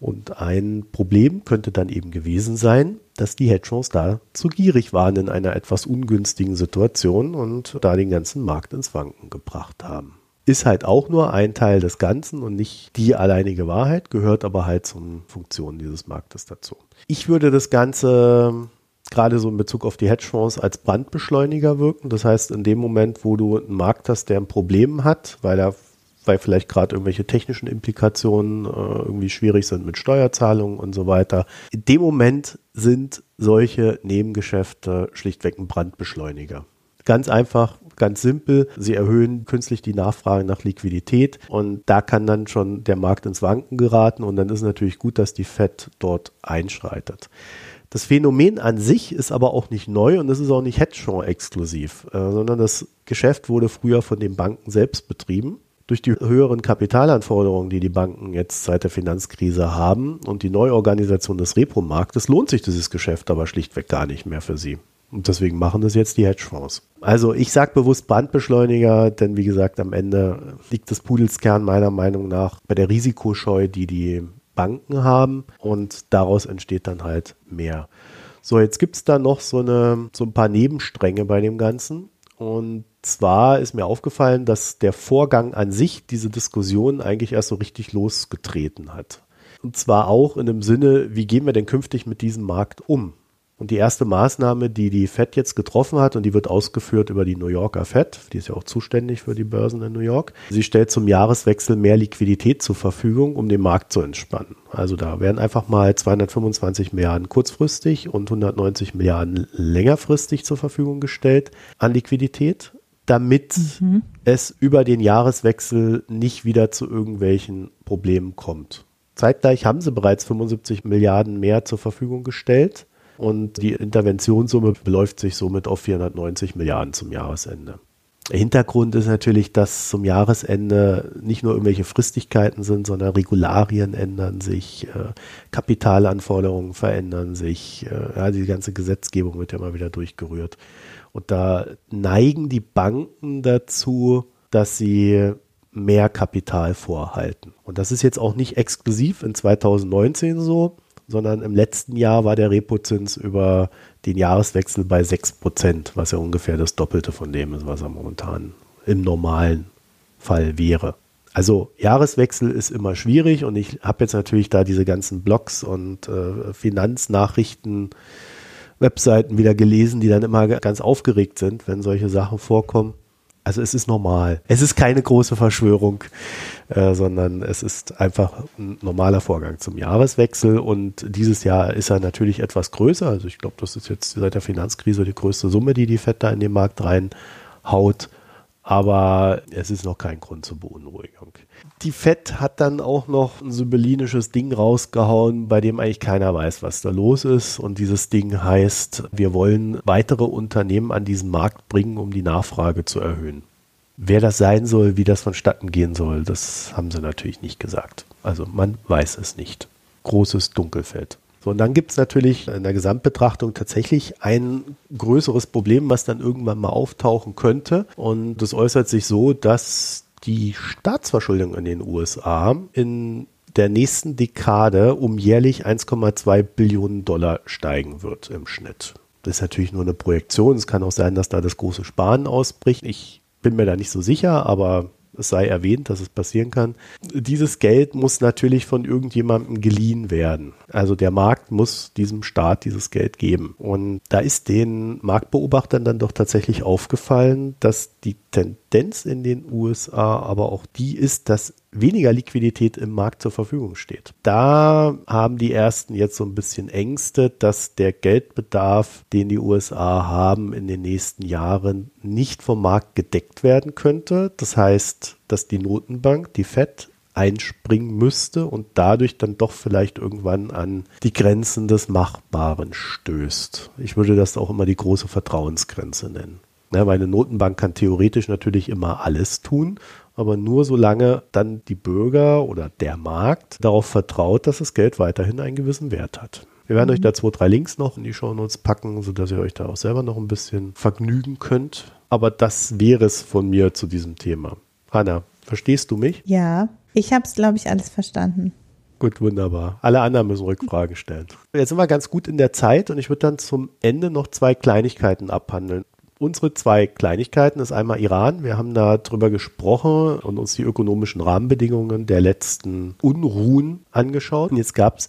Und ein Problem könnte dann eben gewesen sein, dass die Hedgefonds da zu gierig waren in einer etwas ungünstigen Situation und da den ganzen Markt ins Wanken gebracht haben. Ist halt auch nur ein Teil des Ganzen und nicht die alleinige Wahrheit, gehört aber halt zum Funktionen dieses Marktes dazu. Ich würde das Ganze gerade so in Bezug auf die Hedgefonds als Brandbeschleuniger wirken. Das heißt, in dem Moment, wo du einen Markt hast, der ein Problem hat, weil er weil vielleicht gerade irgendwelche technischen Implikationen äh, irgendwie schwierig sind mit Steuerzahlungen und so weiter. In dem Moment sind solche Nebengeschäfte schlichtweg ein Brandbeschleuniger. Ganz einfach, ganz simpel. Sie erhöhen künstlich die Nachfrage nach Liquidität und da kann dann schon der Markt ins Wanken geraten und dann ist natürlich gut, dass die Fed dort einschreitet. Das Phänomen an sich ist aber auch nicht neu und es ist auch nicht Hedgefonds-exklusiv, äh, sondern das Geschäft wurde früher von den Banken selbst betrieben. Durch die höheren Kapitalanforderungen, die die Banken jetzt seit der Finanzkrise haben und die Neuorganisation des Repo-Marktes, lohnt sich dieses Geschäft aber schlichtweg gar nicht mehr für sie. Und deswegen machen das jetzt die Hedgefonds. Also ich sage bewusst Brandbeschleuniger, denn wie gesagt, am Ende liegt das Pudelskern meiner Meinung nach bei der Risikoscheu, die die Banken haben und daraus entsteht dann halt mehr. So, jetzt gibt es da noch so, eine, so ein paar Nebenstränge bei dem Ganzen. Und zwar ist mir aufgefallen, dass der Vorgang an sich diese Diskussion eigentlich erst so richtig losgetreten hat. Und zwar auch in dem Sinne, wie gehen wir denn künftig mit diesem Markt um? Und die erste Maßnahme, die die Fed jetzt getroffen hat, und die wird ausgeführt über die New Yorker Fed, die ist ja auch zuständig für die Börsen in New York, sie stellt zum Jahreswechsel mehr Liquidität zur Verfügung, um den Markt zu entspannen. Also da werden einfach mal 225 Milliarden kurzfristig und 190 Milliarden längerfristig zur Verfügung gestellt an Liquidität, damit mhm. es über den Jahreswechsel nicht wieder zu irgendwelchen Problemen kommt. Zeitgleich haben sie bereits 75 Milliarden mehr zur Verfügung gestellt und die Interventionssumme beläuft sich somit auf 490 Milliarden zum Jahresende. Hintergrund ist natürlich, dass zum Jahresende nicht nur irgendwelche Fristigkeiten sind, sondern Regularien ändern sich, äh, Kapitalanforderungen verändern sich, äh, ja, die ganze Gesetzgebung wird ja mal wieder durchgerührt. Und da neigen die Banken dazu, dass sie mehr Kapital vorhalten. Und das ist jetzt auch nicht exklusiv in 2019 so, sondern im letzten Jahr war der Repozins über den Jahreswechsel bei 6%, was ja ungefähr das Doppelte von dem ist, was er momentan im normalen Fall wäre. Also Jahreswechsel ist immer schwierig und ich habe jetzt natürlich da diese ganzen Blogs und äh, Finanznachrichten, Webseiten wieder gelesen, die dann immer ganz aufgeregt sind, wenn solche Sachen vorkommen. Also es ist normal. Es ist keine große Verschwörung, äh, sondern es ist einfach ein normaler Vorgang zum Jahreswechsel. Und dieses Jahr ist er natürlich etwas größer. Also ich glaube, das ist jetzt seit der Finanzkrise die größte Summe, die die FED da in den Markt reinhaut. Aber es ist noch kein Grund zur Beunruhigung. Die FED hat dann auch noch ein symbolisches Ding rausgehauen, bei dem eigentlich keiner weiß, was da los ist. Und dieses Ding heißt, wir wollen weitere Unternehmen an diesen Markt bringen, um die Nachfrage zu erhöhen. Wer das sein soll, wie das vonstatten gehen soll, das haben sie natürlich nicht gesagt. Also man weiß es nicht. Großes Dunkelfeld. So, und dann gibt es natürlich in der Gesamtbetrachtung tatsächlich ein größeres Problem, was dann irgendwann mal auftauchen könnte. Und das äußert sich so, dass die Staatsverschuldung in den USA in der nächsten Dekade um jährlich 1,2 Billionen Dollar steigen wird im Schnitt. Das ist natürlich nur eine Projektion. Es kann auch sein, dass da das große Sparen ausbricht. Ich bin mir da nicht so sicher, aber es sei erwähnt, dass es passieren kann. Dieses Geld muss natürlich von irgendjemandem geliehen werden. Also der Markt muss diesem Staat dieses Geld geben. Und da ist den Marktbeobachtern dann doch tatsächlich aufgefallen, dass die Tendenz in den USA aber auch die ist, dass weniger Liquidität im Markt zur Verfügung steht. Da haben die ersten jetzt so ein bisschen Ängste, dass der Geldbedarf, den die USA haben, in den nächsten Jahren nicht vom Markt gedeckt werden könnte. Das heißt, dass die Notenbank, die Fed, einspringen müsste und dadurch dann doch vielleicht irgendwann an die Grenzen des Machbaren stößt. Ich würde das auch immer die große Vertrauensgrenze nennen. Ja, meine Notenbank kann theoretisch natürlich immer alles tun aber nur solange dann die Bürger oder der Markt darauf vertraut, dass das Geld weiterhin einen gewissen Wert hat. Wir werden mhm. euch da zwei, drei Links noch in die Show Notes packen, sodass ihr euch da auch selber noch ein bisschen vergnügen könnt. Aber das wäre es von mir zu diesem Thema. Hanna, verstehst du mich? Ja, ich habe es, glaube ich, alles verstanden. Gut, wunderbar. Alle anderen müssen Rückfragen stellen. Jetzt sind wir ganz gut in der Zeit und ich würde dann zum Ende noch zwei Kleinigkeiten abhandeln unsere zwei Kleinigkeiten ist einmal Iran. Wir haben da drüber gesprochen und uns die ökonomischen Rahmenbedingungen der letzten Unruhen angeschaut. Und jetzt gab es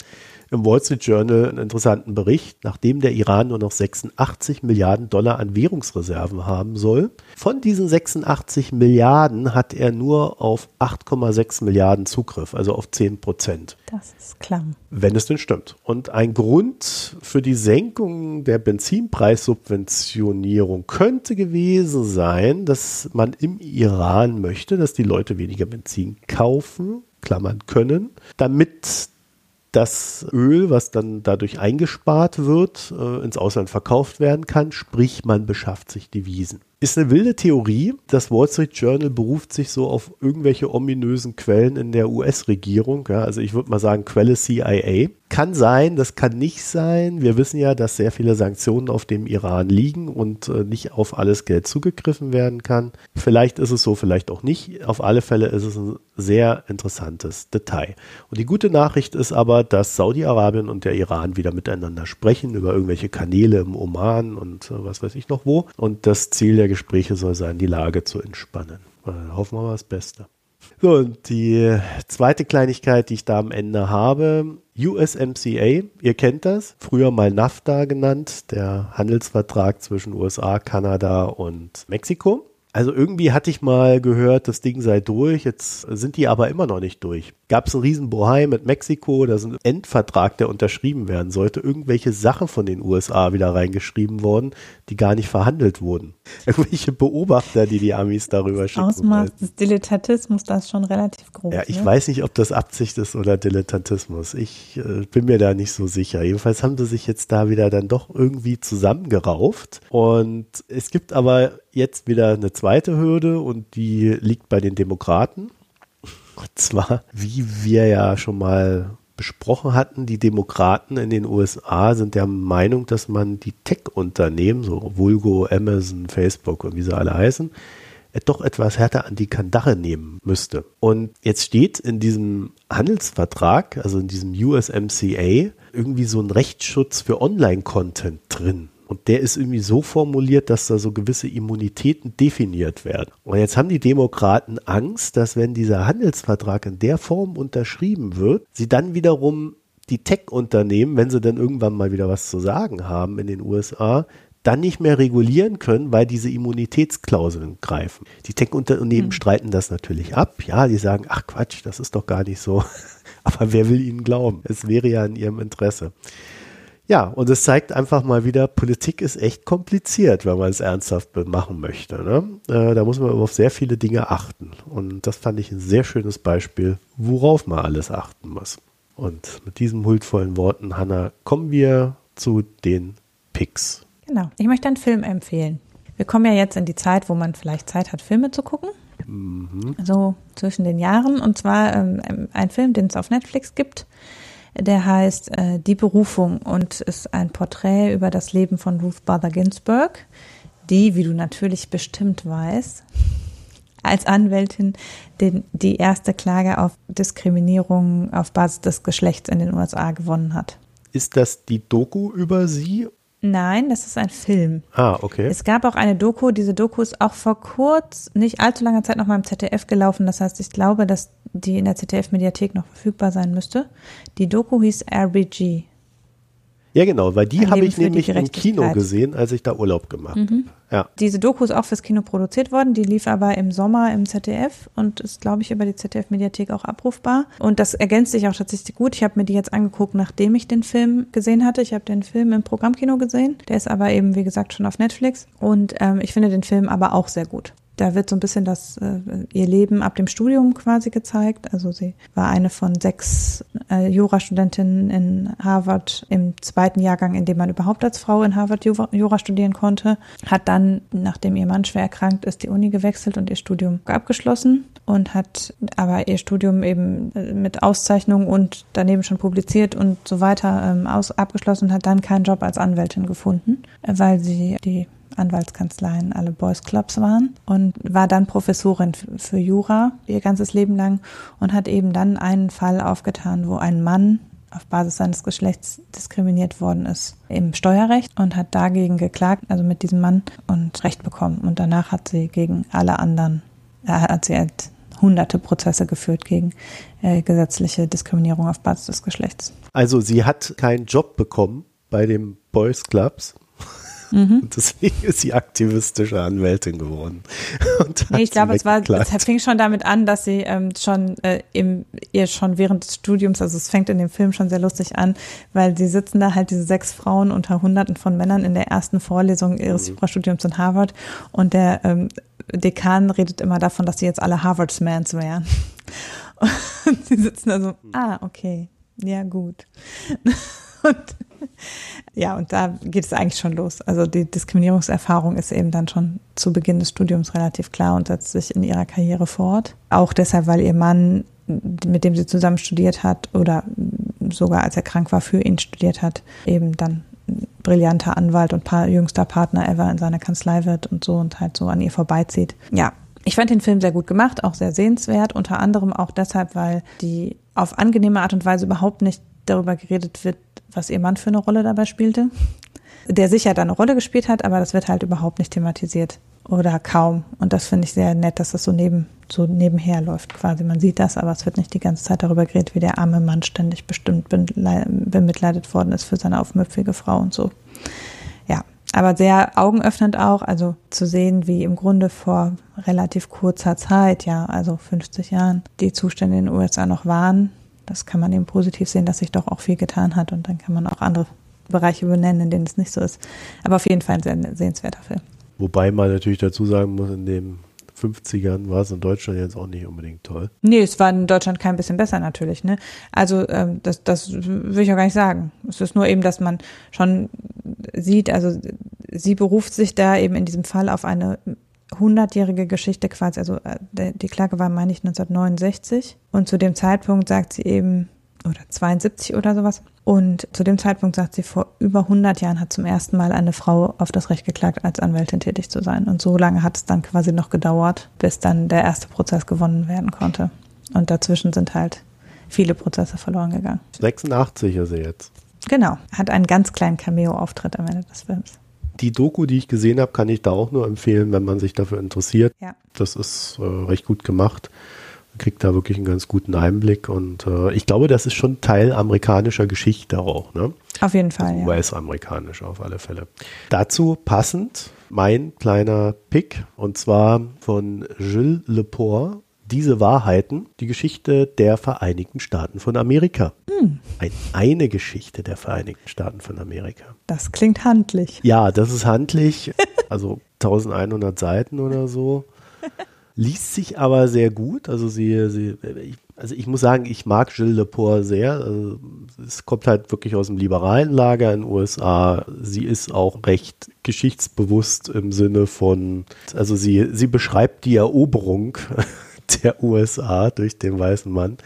im Wall Street Journal einen interessanten Bericht, nachdem der Iran nur noch 86 Milliarden Dollar an Währungsreserven haben soll. Von diesen 86 Milliarden hat er nur auf 8,6 Milliarden Zugriff, also auf 10 Prozent. Das ist klamm. Wenn es denn stimmt. Und ein Grund für die Senkung der Benzinpreissubventionierung könnte gewesen sein, dass man im Iran möchte, dass die Leute weniger Benzin kaufen, klammern können, damit das Öl, was dann dadurch eingespart wird, äh, ins Ausland verkauft werden kann, sprich man beschafft sich Devisen. Ist eine wilde Theorie. Das Wall Street Journal beruft sich so auf irgendwelche ominösen Quellen in der US-Regierung. Ja, also ich würde mal sagen, Quelle CIA. Kann sein, das kann nicht sein. Wir wissen ja, dass sehr viele Sanktionen auf dem Iran liegen und äh, nicht auf alles Geld zugegriffen werden kann. Vielleicht ist es so, vielleicht auch nicht. Auf alle Fälle ist es ein sehr interessantes Detail. Und die gute Nachricht ist aber, dass Saudi-Arabien und der Iran wieder miteinander sprechen über irgendwelche Kanäle im Oman und äh, was weiß ich noch wo. Und das Ziel der Gespräche soll sein, die Lage zu entspannen. Äh, hoffen wir mal das Beste. So, und die zweite Kleinigkeit, die ich da am Ende habe, USMCA, ihr kennt das, früher mal NAFTA genannt, der Handelsvertrag zwischen USA, Kanada und Mexiko. Also irgendwie hatte ich mal gehört, das Ding sei durch, jetzt sind die aber immer noch nicht durch. Gab es einen riesen Bohai mit Mexiko, da ist ein Endvertrag, der unterschrieben werden sollte, irgendwelche Sachen von den USA wieder reingeschrieben worden, die gar nicht verhandelt wurden. Irgendwelche Beobachter, die die Amis darüber schicken. Ausmaß des Dilettantismus, das ist schon relativ groß. Ja, ich ne? weiß nicht, ob das Absicht ist oder Dilettantismus. Ich äh, bin mir da nicht so sicher. Jedenfalls haben sie sich jetzt da wieder dann doch irgendwie zusammengerauft. Und es gibt aber jetzt wieder eine zweite Hürde und die liegt bei den Demokraten. Und zwar, wie wir ja schon mal besprochen hatten, die Demokraten in den USA sind der Meinung, dass man die Tech-Unternehmen, so Vulgo, Amazon, Facebook und wie sie alle heißen, äh, doch etwas härter an die Kandare nehmen müsste. Und jetzt steht in diesem Handelsvertrag, also in diesem USMCA, irgendwie so ein Rechtsschutz für Online-Content drin. Und der ist irgendwie so formuliert, dass da so gewisse Immunitäten definiert werden. Und jetzt haben die Demokraten Angst, dass wenn dieser Handelsvertrag in der Form unterschrieben wird, sie dann wiederum die Tech-Unternehmen, wenn sie dann irgendwann mal wieder was zu sagen haben in den USA, dann nicht mehr regulieren können, weil diese Immunitätsklauseln greifen. Die Tech-Unternehmen Mhm. streiten das natürlich ab. Ja, die sagen, ach Quatsch, das ist doch gar nicht so. Aber wer will ihnen glauben? Es wäre ja in ihrem Interesse. Ja, und es zeigt einfach mal wieder, Politik ist echt kompliziert, wenn man es ernsthaft machen möchte. Ne? Äh, da muss man auf sehr viele Dinge achten. Und das fand ich ein sehr schönes Beispiel, worauf man alles achten muss. Und mit diesen huldvollen Worten, Hanna, kommen wir zu den Picks. Genau. Ich möchte einen Film empfehlen. Wir kommen ja jetzt in die Zeit, wo man vielleicht Zeit hat, Filme zu gucken. So zwischen den Jahren. Und zwar ähm, ein Film, den es auf Netflix gibt. Der heißt äh, Die Berufung und ist ein Porträt über das Leben von Ruth Bader Ginsburg, die, wie du natürlich bestimmt weißt, als Anwältin den, die erste Klage auf Diskriminierung auf Basis des Geschlechts in den USA gewonnen hat. Ist das die Doku über sie? Nein, das ist ein Film. Ah, okay. Es gab auch eine Doku, diese Doku ist auch vor kurz, nicht allzu langer Zeit noch mal im ZDF gelaufen. Das heißt, ich glaube, dass die in der ZDF-Mediathek noch verfügbar sein müsste. Die Doku hieß RBG. Ja, genau, weil die habe ich nämlich im Kino gesehen, als ich da Urlaub gemacht Mhm. habe. Ja. Diese Doku ist auch fürs Kino produziert worden, die lief aber im Sommer im ZDF und ist, glaube ich, über die ZDF-Mediathek auch abrufbar. Und das ergänzt sich auch tatsächlich gut. Ich habe mir die jetzt angeguckt, nachdem ich den Film gesehen hatte. Ich habe den Film im Programmkino gesehen. Der ist aber eben, wie gesagt, schon auf Netflix. Und ähm, ich finde den Film aber auch sehr gut. Da wird so ein bisschen das äh, ihr Leben ab dem Studium quasi gezeigt. Also sie war eine von sechs äh, Jurastudentinnen in Harvard im zweiten Jahrgang, in dem man überhaupt als Frau in Harvard Jura, studieren konnte. Hat dann, nachdem ihr Mann schwer erkrankt ist, die Uni gewechselt und ihr Studium abgeschlossen und hat aber ihr Studium eben äh, mit Auszeichnung und daneben schon publiziert und so weiter ähm, aus, abgeschlossen und hat dann keinen Job als Anwältin gefunden, weil sie die Anwaltskanzleien alle Boys Clubs waren und war dann Professorin für Jura ihr ganzes Leben lang und hat eben dann einen Fall aufgetan, wo ein Mann auf Basis seines Geschlechts diskriminiert worden ist im Steuerrecht und hat dagegen geklagt, also mit diesem Mann und Recht bekommen. Und danach hat sie gegen alle anderen, äh, hat sie halt hunderte Prozesse geführt gegen äh, gesetzliche Diskriminierung auf Basis des Geschlechts. Also sie hat keinen Job bekommen bei den Boys Clubs. Mhm. Und deswegen ist sie aktivistische Anwältin geworden. Nee, ich glaube, es war, es fing schon damit an, dass sie ähm, schon äh, im, ihr schon während des Studiums, also es fängt in dem Film schon sehr lustig an, weil sie sitzen da halt diese sechs Frauen unter Hunderten von Männern in der ersten Vorlesung ihres Jurastudiums in Harvard und der ähm, Dekan redet immer davon, dass sie jetzt alle Harvardsmans wären. Und sie sitzen da so, ah, okay, ja gut. Und ja, und da geht es eigentlich schon los. Also die Diskriminierungserfahrung ist eben dann schon zu Beginn des Studiums relativ klar und setzt sich in ihrer Karriere fort. Auch deshalb, weil ihr Mann, mit dem sie zusammen studiert hat oder sogar als er krank war, für ihn studiert hat, eben dann brillanter Anwalt und jüngster Partner ever in seiner Kanzlei wird und so und halt so an ihr vorbeizieht. Ja, ich fand den Film sehr gut gemacht, auch sehr sehenswert, unter anderem auch deshalb, weil die auf angenehme Art und Weise überhaupt nicht darüber geredet wird, was ihr Mann für eine Rolle dabei spielte. der sicher da eine Rolle gespielt hat, aber das wird halt überhaupt nicht thematisiert oder kaum. Und das finde ich sehr nett, dass das so neben so nebenher läuft quasi. Man sieht das, aber es wird nicht die ganze Zeit darüber geredet, wie der arme Mann ständig bestimmt bemitleidet worden ist für seine aufmüpfige Frau und so. Ja, aber sehr augenöffnend auch, also zu sehen, wie im Grunde vor relativ kurzer Zeit, ja, also 50 Jahren, die Zustände in den USA noch waren. Das kann man eben positiv sehen, dass sich doch auch viel getan hat und dann kann man auch andere Bereiche benennen, in denen es nicht so ist. Aber auf jeden Fall ein sehr sehenswerter Film. Wobei man natürlich dazu sagen muss, in den 50ern war es in Deutschland jetzt auch nicht unbedingt toll. Nee, es war in Deutschland kein bisschen besser natürlich. Ne? Also ähm, das, das will ich auch gar nicht sagen. Es ist nur eben, dass man schon sieht, also sie beruft sich da eben in diesem Fall auf eine hundertjährige Geschichte quasi. Also äh, die Klage war, meine ich, 1969. Und zu dem Zeitpunkt sagt sie eben, oder 72 oder sowas. Und zu dem Zeitpunkt sagt sie, vor über 100 Jahren hat zum ersten Mal eine Frau auf das Recht geklagt, als Anwältin tätig zu sein. Und so lange hat es dann quasi noch gedauert, bis dann der erste Prozess gewonnen werden konnte. Und dazwischen sind halt viele Prozesse verloren gegangen. 86 ist sie jetzt. Genau, hat einen ganz kleinen Cameo-Auftritt am Ende des Films. Die Doku, die ich gesehen habe, kann ich da auch nur empfehlen, wenn man sich dafür interessiert. Ja. Das ist äh, recht gut gemacht kriegt da wirklich einen ganz guten Einblick und äh, ich glaube, das ist schon Teil amerikanischer Geschichte auch. Ne? Auf jeden Fall. Also US-amerikanisch auf alle Fälle. Dazu passend mein kleiner Pick und zwar von Gilles Lepore. Diese Wahrheiten, die Geschichte der Vereinigten Staaten von Amerika. Hm. Ein, eine Geschichte der Vereinigten Staaten von Amerika. Das klingt handlich. Ja, das ist handlich. Also 1100 Seiten oder so liest sich aber sehr gut. Also sie, sie also ich muss sagen, ich mag Gilles Lepore sehr. Also es kommt halt wirklich aus dem liberalen Lager in den USA. Sie ist auch recht geschichtsbewusst im Sinne von, also sie, sie beschreibt die Eroberung der USA durch den weißen Mann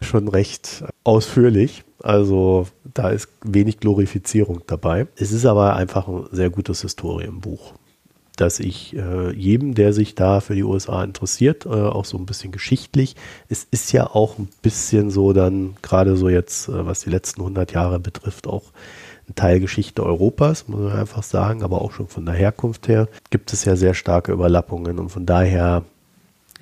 schon recht ausführlich. Also da ist wenig Glorifizierung dabei. Es ist aber einfach ein sehr gutes Historienbuch dass ich äh, jedem, der sich da für die USA interessiert, äh, auch so ein bisschen geschichtlich, es ist ja auch ein bisschen so dann, gerade so jetzt, äh, was die letzten 100 Jahre betrifft, auch ein Teil Geschichte Europas, muss man einfach sagen, aber auch schon von der Herkunft her, gibt es ja sehr starke Überlappungen und von daher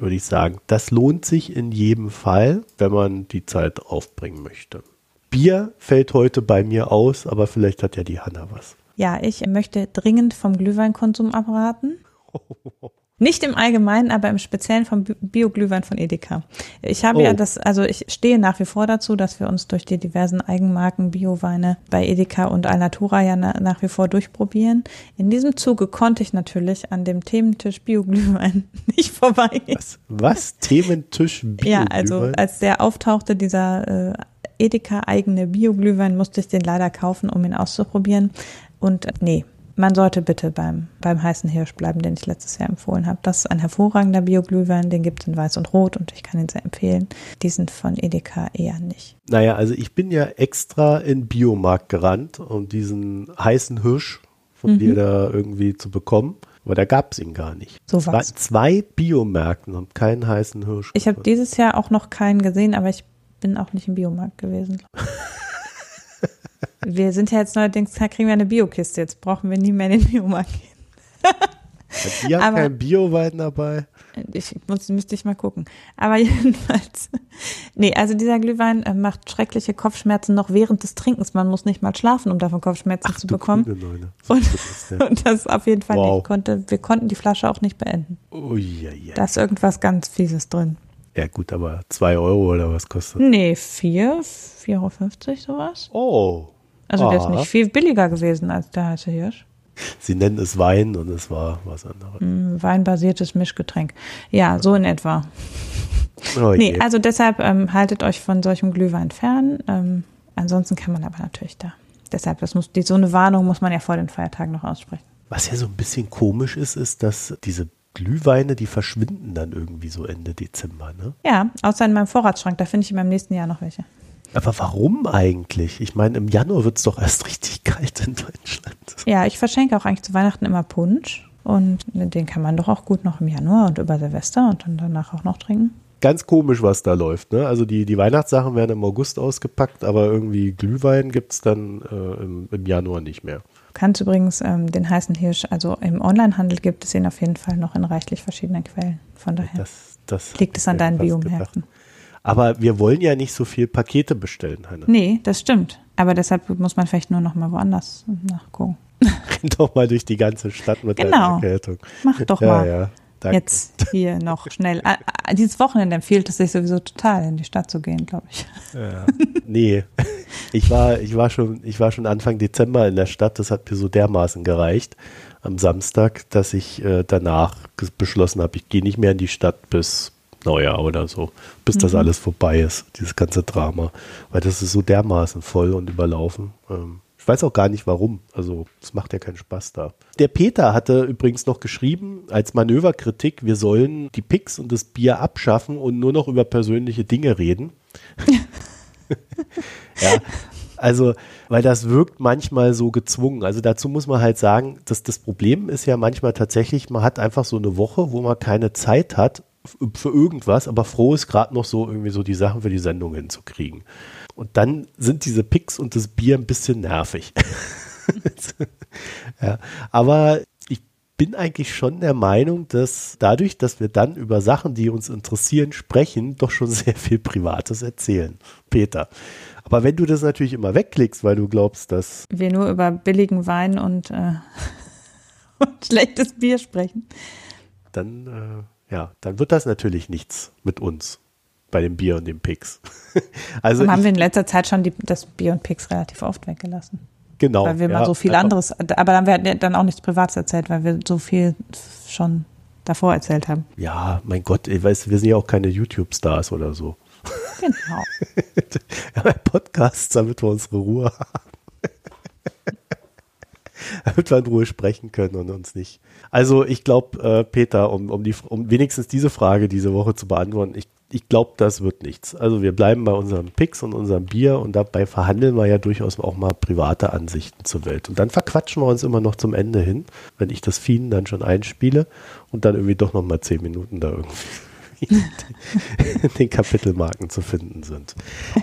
würde ich sagen, das lohnt sich in jedem Fall, wenn man die Zeit aufbringen möchte. Bier fällt heute bei mir aus, aber vielleicht hat ja die Hanna was. Ja, ich möchte dringend vom Glühweinkonsum abraten. Nicht im Allgemeinen, aber im Speziellen vom Bioglühwein von Edeka. Ich habe oh. ja das, also ich stehe nach wie vor dazu, dass wir uns durch die diversen Eigenmarken Bioweine bei Edeka und Alnatura ja na, nach wie vor durchprobieren. In diesem Zuge konnte ich natürlich an dem Thementisch Bioglühwein nicht vorbeigehen. Was? Was? Thementisch Bioglühwein? Ja, also als der auftauchte, dieser äh, Edeka eigene Bioglühwein, musste ich den leider kaufen, um ihn auszuprobieren. Und nee, man sollte bitte beim, beim heißen Hirsch bleiben, den ich letztes Jahr empfohlen habe. Das ist ein hervorragender Bioglühwein, den gibt es in Weiß und Rot und ich kann ihn sehr empfehlen. Die sind von Edeka eher nicht. Naja, also ich bin ja extra in Biomarkt gerannt, um diesen heißen Hirsch von mhm. dir da irgendwie zu bekommen. Aber da gab es ihn gar nicht. So was. Zwei Biomärkten und keinen heißen Hirsch. Ich habe dieses Jahr auch noch keinen gesehen, aber ich bin auch nicht im Biomarkt gewesen. Wir sind ja jetzt neuerdings, kriegen wir eine Biokiste, jetzt brauchen wir nie mehr in den Biomarkt gehen. Die haben Aber, kein Biowein dabei. Ich muss, müsste ich mal gucken. Aber jedenfalls, nee, also dieser Glühwein äh, macht schreckliche Kopfschmerzen noch während des Trinkens. Man muss nicht mal schlafen, um davon Kopfschmerzen Ach, zu bekommen. Und, und, das auf jeden Fall wow. nicht. Konnte, wir konnten die Flasche auch nicht beenden. Oh, ja, ja. Da ist irgendwas ganz Fieses drin. Ja, gut, aber zwei Euro oder was kostet? Nee, vier, 4,50 Euro sowas. Oh. Also der ist nicht viel billiger gewesen als der heiße Hirsch. Sie nennen es Wein und es war was anderes. Mm, weinbasiertes Mischgetränk. Ja, so in etwa. Oh nee, also deshalb ähm, haltet euch von solchem Glühwein fern. Ähm, ansonsten kann man aber natürlich da. Deshalb, das muss, die, so eine Warnung muss man ja vor den Feiertagen noch aussprechen. Was ja so ein bisschen komisch ist, ist, dass diese Glühweine, die verschwinden dann irgendwie so Ende Dezember, ne? Ja, außer in meinem Vorratsschrank, da finde ich in meinem nächsten Jahr noch welche. Aber warum eigentlich? Ich meine, im Januar wird es doch erst richtig kalt in Deutschland. Ja, ich verschenke auch eigentlich zu Weihnachten immer Punsch. Und den kann man doch auch gut noch im Januar und über Silvester und dann danach auch noch trinken. ganz komisch, was da läuft. Ne? Also die, die Weihnachtssachen werden im August ausgepackt, aber irgendwie Glühwein gibt es dann äh, im, im Januar nicht mehr. Du kannst übrigens ähm, den heißen Hirsch, also im Onlinehandel gibt es ihn auf jeden Fall noch in reichlich verschiedenen Quellen. Von daher Das, das liegt es an deinen Biomärkten. gedacht. Aber wir wollen ja nicht so viel Pakete bestellen, Hanne. Nee, das stimmt. Aber deshalb muss man vielleicht nur noch mal woanders nachgucken. Renn doch mal durch die ganze Stadt mit Genau. deiner Erkältung. Mach doch ja, mal. ja. Danke. Jetzt hier noch schnell. Ah, ah, Dieses Wochenende empfiehlt es sich sowieso total, in die Stadt zu gehen, glaube ich. Ja. Nee, ich war, ich, war schon, ich war schon Anfang Dezember in der Stadt. Das hat mir so dermaßen gereicht am Samstag, dass ich äh, danach beschlossen habe, ich gehe nicht mehr in die Stadt bis Neujahr oder so, bis das alles vorbei ist, dieses ganze Drama. Weil das ist so dermaßen voll und überlaufen. Ähm, ich weiß auch gar nicht warum. Also, es macht ja keinen Spaß da. Der Peter hatte übrigens noch geschrieben, als Manöverkritik, wir sollen die Picks und das Bier abschaffen und nur noch über persönliche Dinge reden. Ja, also, weil das wirkt manchmal so gezwungen. Also dazu muss man halt sagen, dass das Problem ist ja manchmal tatsächlich, man hat einfach so eine Woche, wo man keine Zeit hat für irgendwas, aber froh ist gerade noch so irgendwie so die Sachen für die Sendung hinzukriegen. Und dann sind diese Picks und das Bier ein bisschen nervig. ja, aber ich bin eigentlich schon der Meinung, dass dadurch, dass wir dann über Sachen, die uns interessieren, sprechen, doch schon sehr viel Privates erzählen. Peter. Aber wenn du das natürlich immer wegklickst, weil du glaubst, dass Wir nur über billigen Wein und, äh, und schlechtes Bier sprechen. dann, äh, ja, dann wird das natürlich nichts mit uns bei dem Bier und dem Pix. also Dann haben ich, wir in letzter Zeit schon die, das Bier und Pix relativ oft weggelassen. genau, weil wir ja, mal so viel einfach- anderes, aber dann werden wir dann auch nichts Privates erzählt, weil wir so viel schon davor erzählt haben. Ja, mein Gott, ich weiß, wir sind ja auch keine YouTube-Stars oder so. Genau. Ja, ein Podcast, damit wir unsere Ruhe haben. Damit wir in Ruhe sprechen können und uns nicht. Also ich glaube, äh, Peter, um, um, die, um wenigstens diese Frage diese Woche zu beantworten, ich, ich glaube, das wird nichts. Also wir bleiben bei unseren Picks und unserem Bier und dabei verhandeln wir ja durchaus auch mal private Ansichten zur Welt. Und dann verquatschen wir uns immer noch zum Ende hin, wenn ich das Fienen dann schon einspiele und dann irgendwie doch noch mal zehn Minuten da irgendwie in den Kapitelmarken zu finden sind.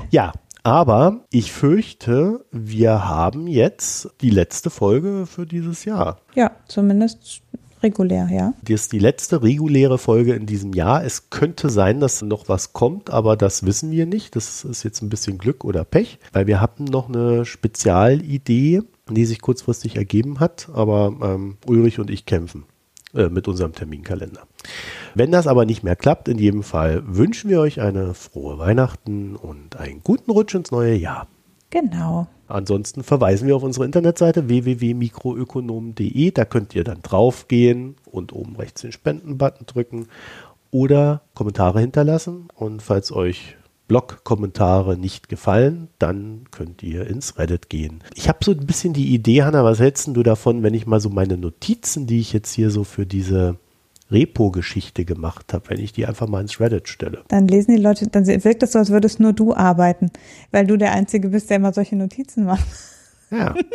Ja, aber ich fürchte, wir haben jetzt die letzte Folge für dieses Jahr. Ja, zumindest regulär, ja. Das ist die letzte reguläre Folge in diesem Jahr. Es könnte sein, dass noch was kommt, aber das wissen wir nicht. Das ist jetzt ein bisschen Glück oder Pech, weil wir hatten noch eine Spezialidee, die sich kurzfristig ergeben hat, aber ähm, Ulrich und ich kämpfen äh, mit unserem Terminkalender. Wenn das aber nicht mehr klappt, in jedem Fall wünschen wir euch eine frohe Weihnachten und einen guten Rutsch ins neue Jahr. Genau. Ansonsten verweisen wir auf unsere Internetseite www.mikroökonomen.de. Da könnt ihr dann draufgehen und oben rechts den Spenden-Button drücken oder Kommentare hinterlassen. Und falls euch Blog-Kommentare nicht gefallen, dann könnt ihr ins Reddit gehen. Ich habe so ein bisschen die Idee, Hanna, was hältst du davon, wenn ich mal so meine Notizen, die ich jetzt hier so für diese Repo-Geschichte gemacht habe, wenn ich die einfach mal ins Reddit stelle? Dann lesen die Leute, dann wirkt es so, als würdest nur du arbeiten, weil du der Einzige bist, der immer solche Notizen macht. Ja.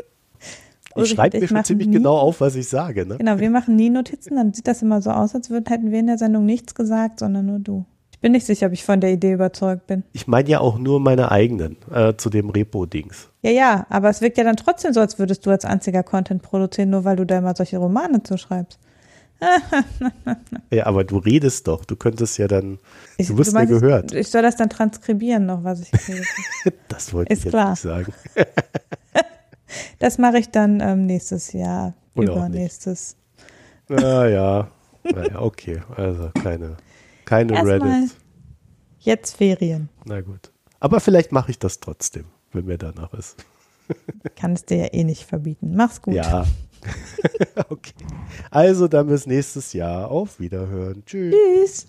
Ich schreibe mir schon ziemlich nie- genau auf, was ich sage. Ne? Genau, wir machen nie Notizen, dann sieht das immer so aus, als würden, hätten wir in der Sendung nichts gesagt, sondern nur du. Ich bin nicht sicher, ob ich von der Idee überzeugt bin. Ich meine ja auch nur meine eigenen äh, zu dem Repo-Dings. Ja, ja, aber es wirkt ja dann trotzdem so, als würdest du als einziger Content produzieren, nur weil du da immer solche Romane zuschreibst. Ja, aber du redest doch. Du könntest ja dann. Ich, du wirst mir meinst, gehört. Ich soll das dann transkribieren noch, was ich rede. Das wollte Ist ich jetzt klar. nicht sagen. Das mache ich dann ähm, nächstes Jahr, Oder auch übernächstes. Naja, naja, okay. Also keine, keine Erstmal Reddit. jetzt Ferien. Na gut. Aber vielleicht mache ich das trotzdem, wenn mir danach ist. Kann es dir ja eh nicht verbieten. Mach's gut. Ja. okay. Also dann bis nächstes Jahr. Auf Wiederhören. Tschüss. Tschüss.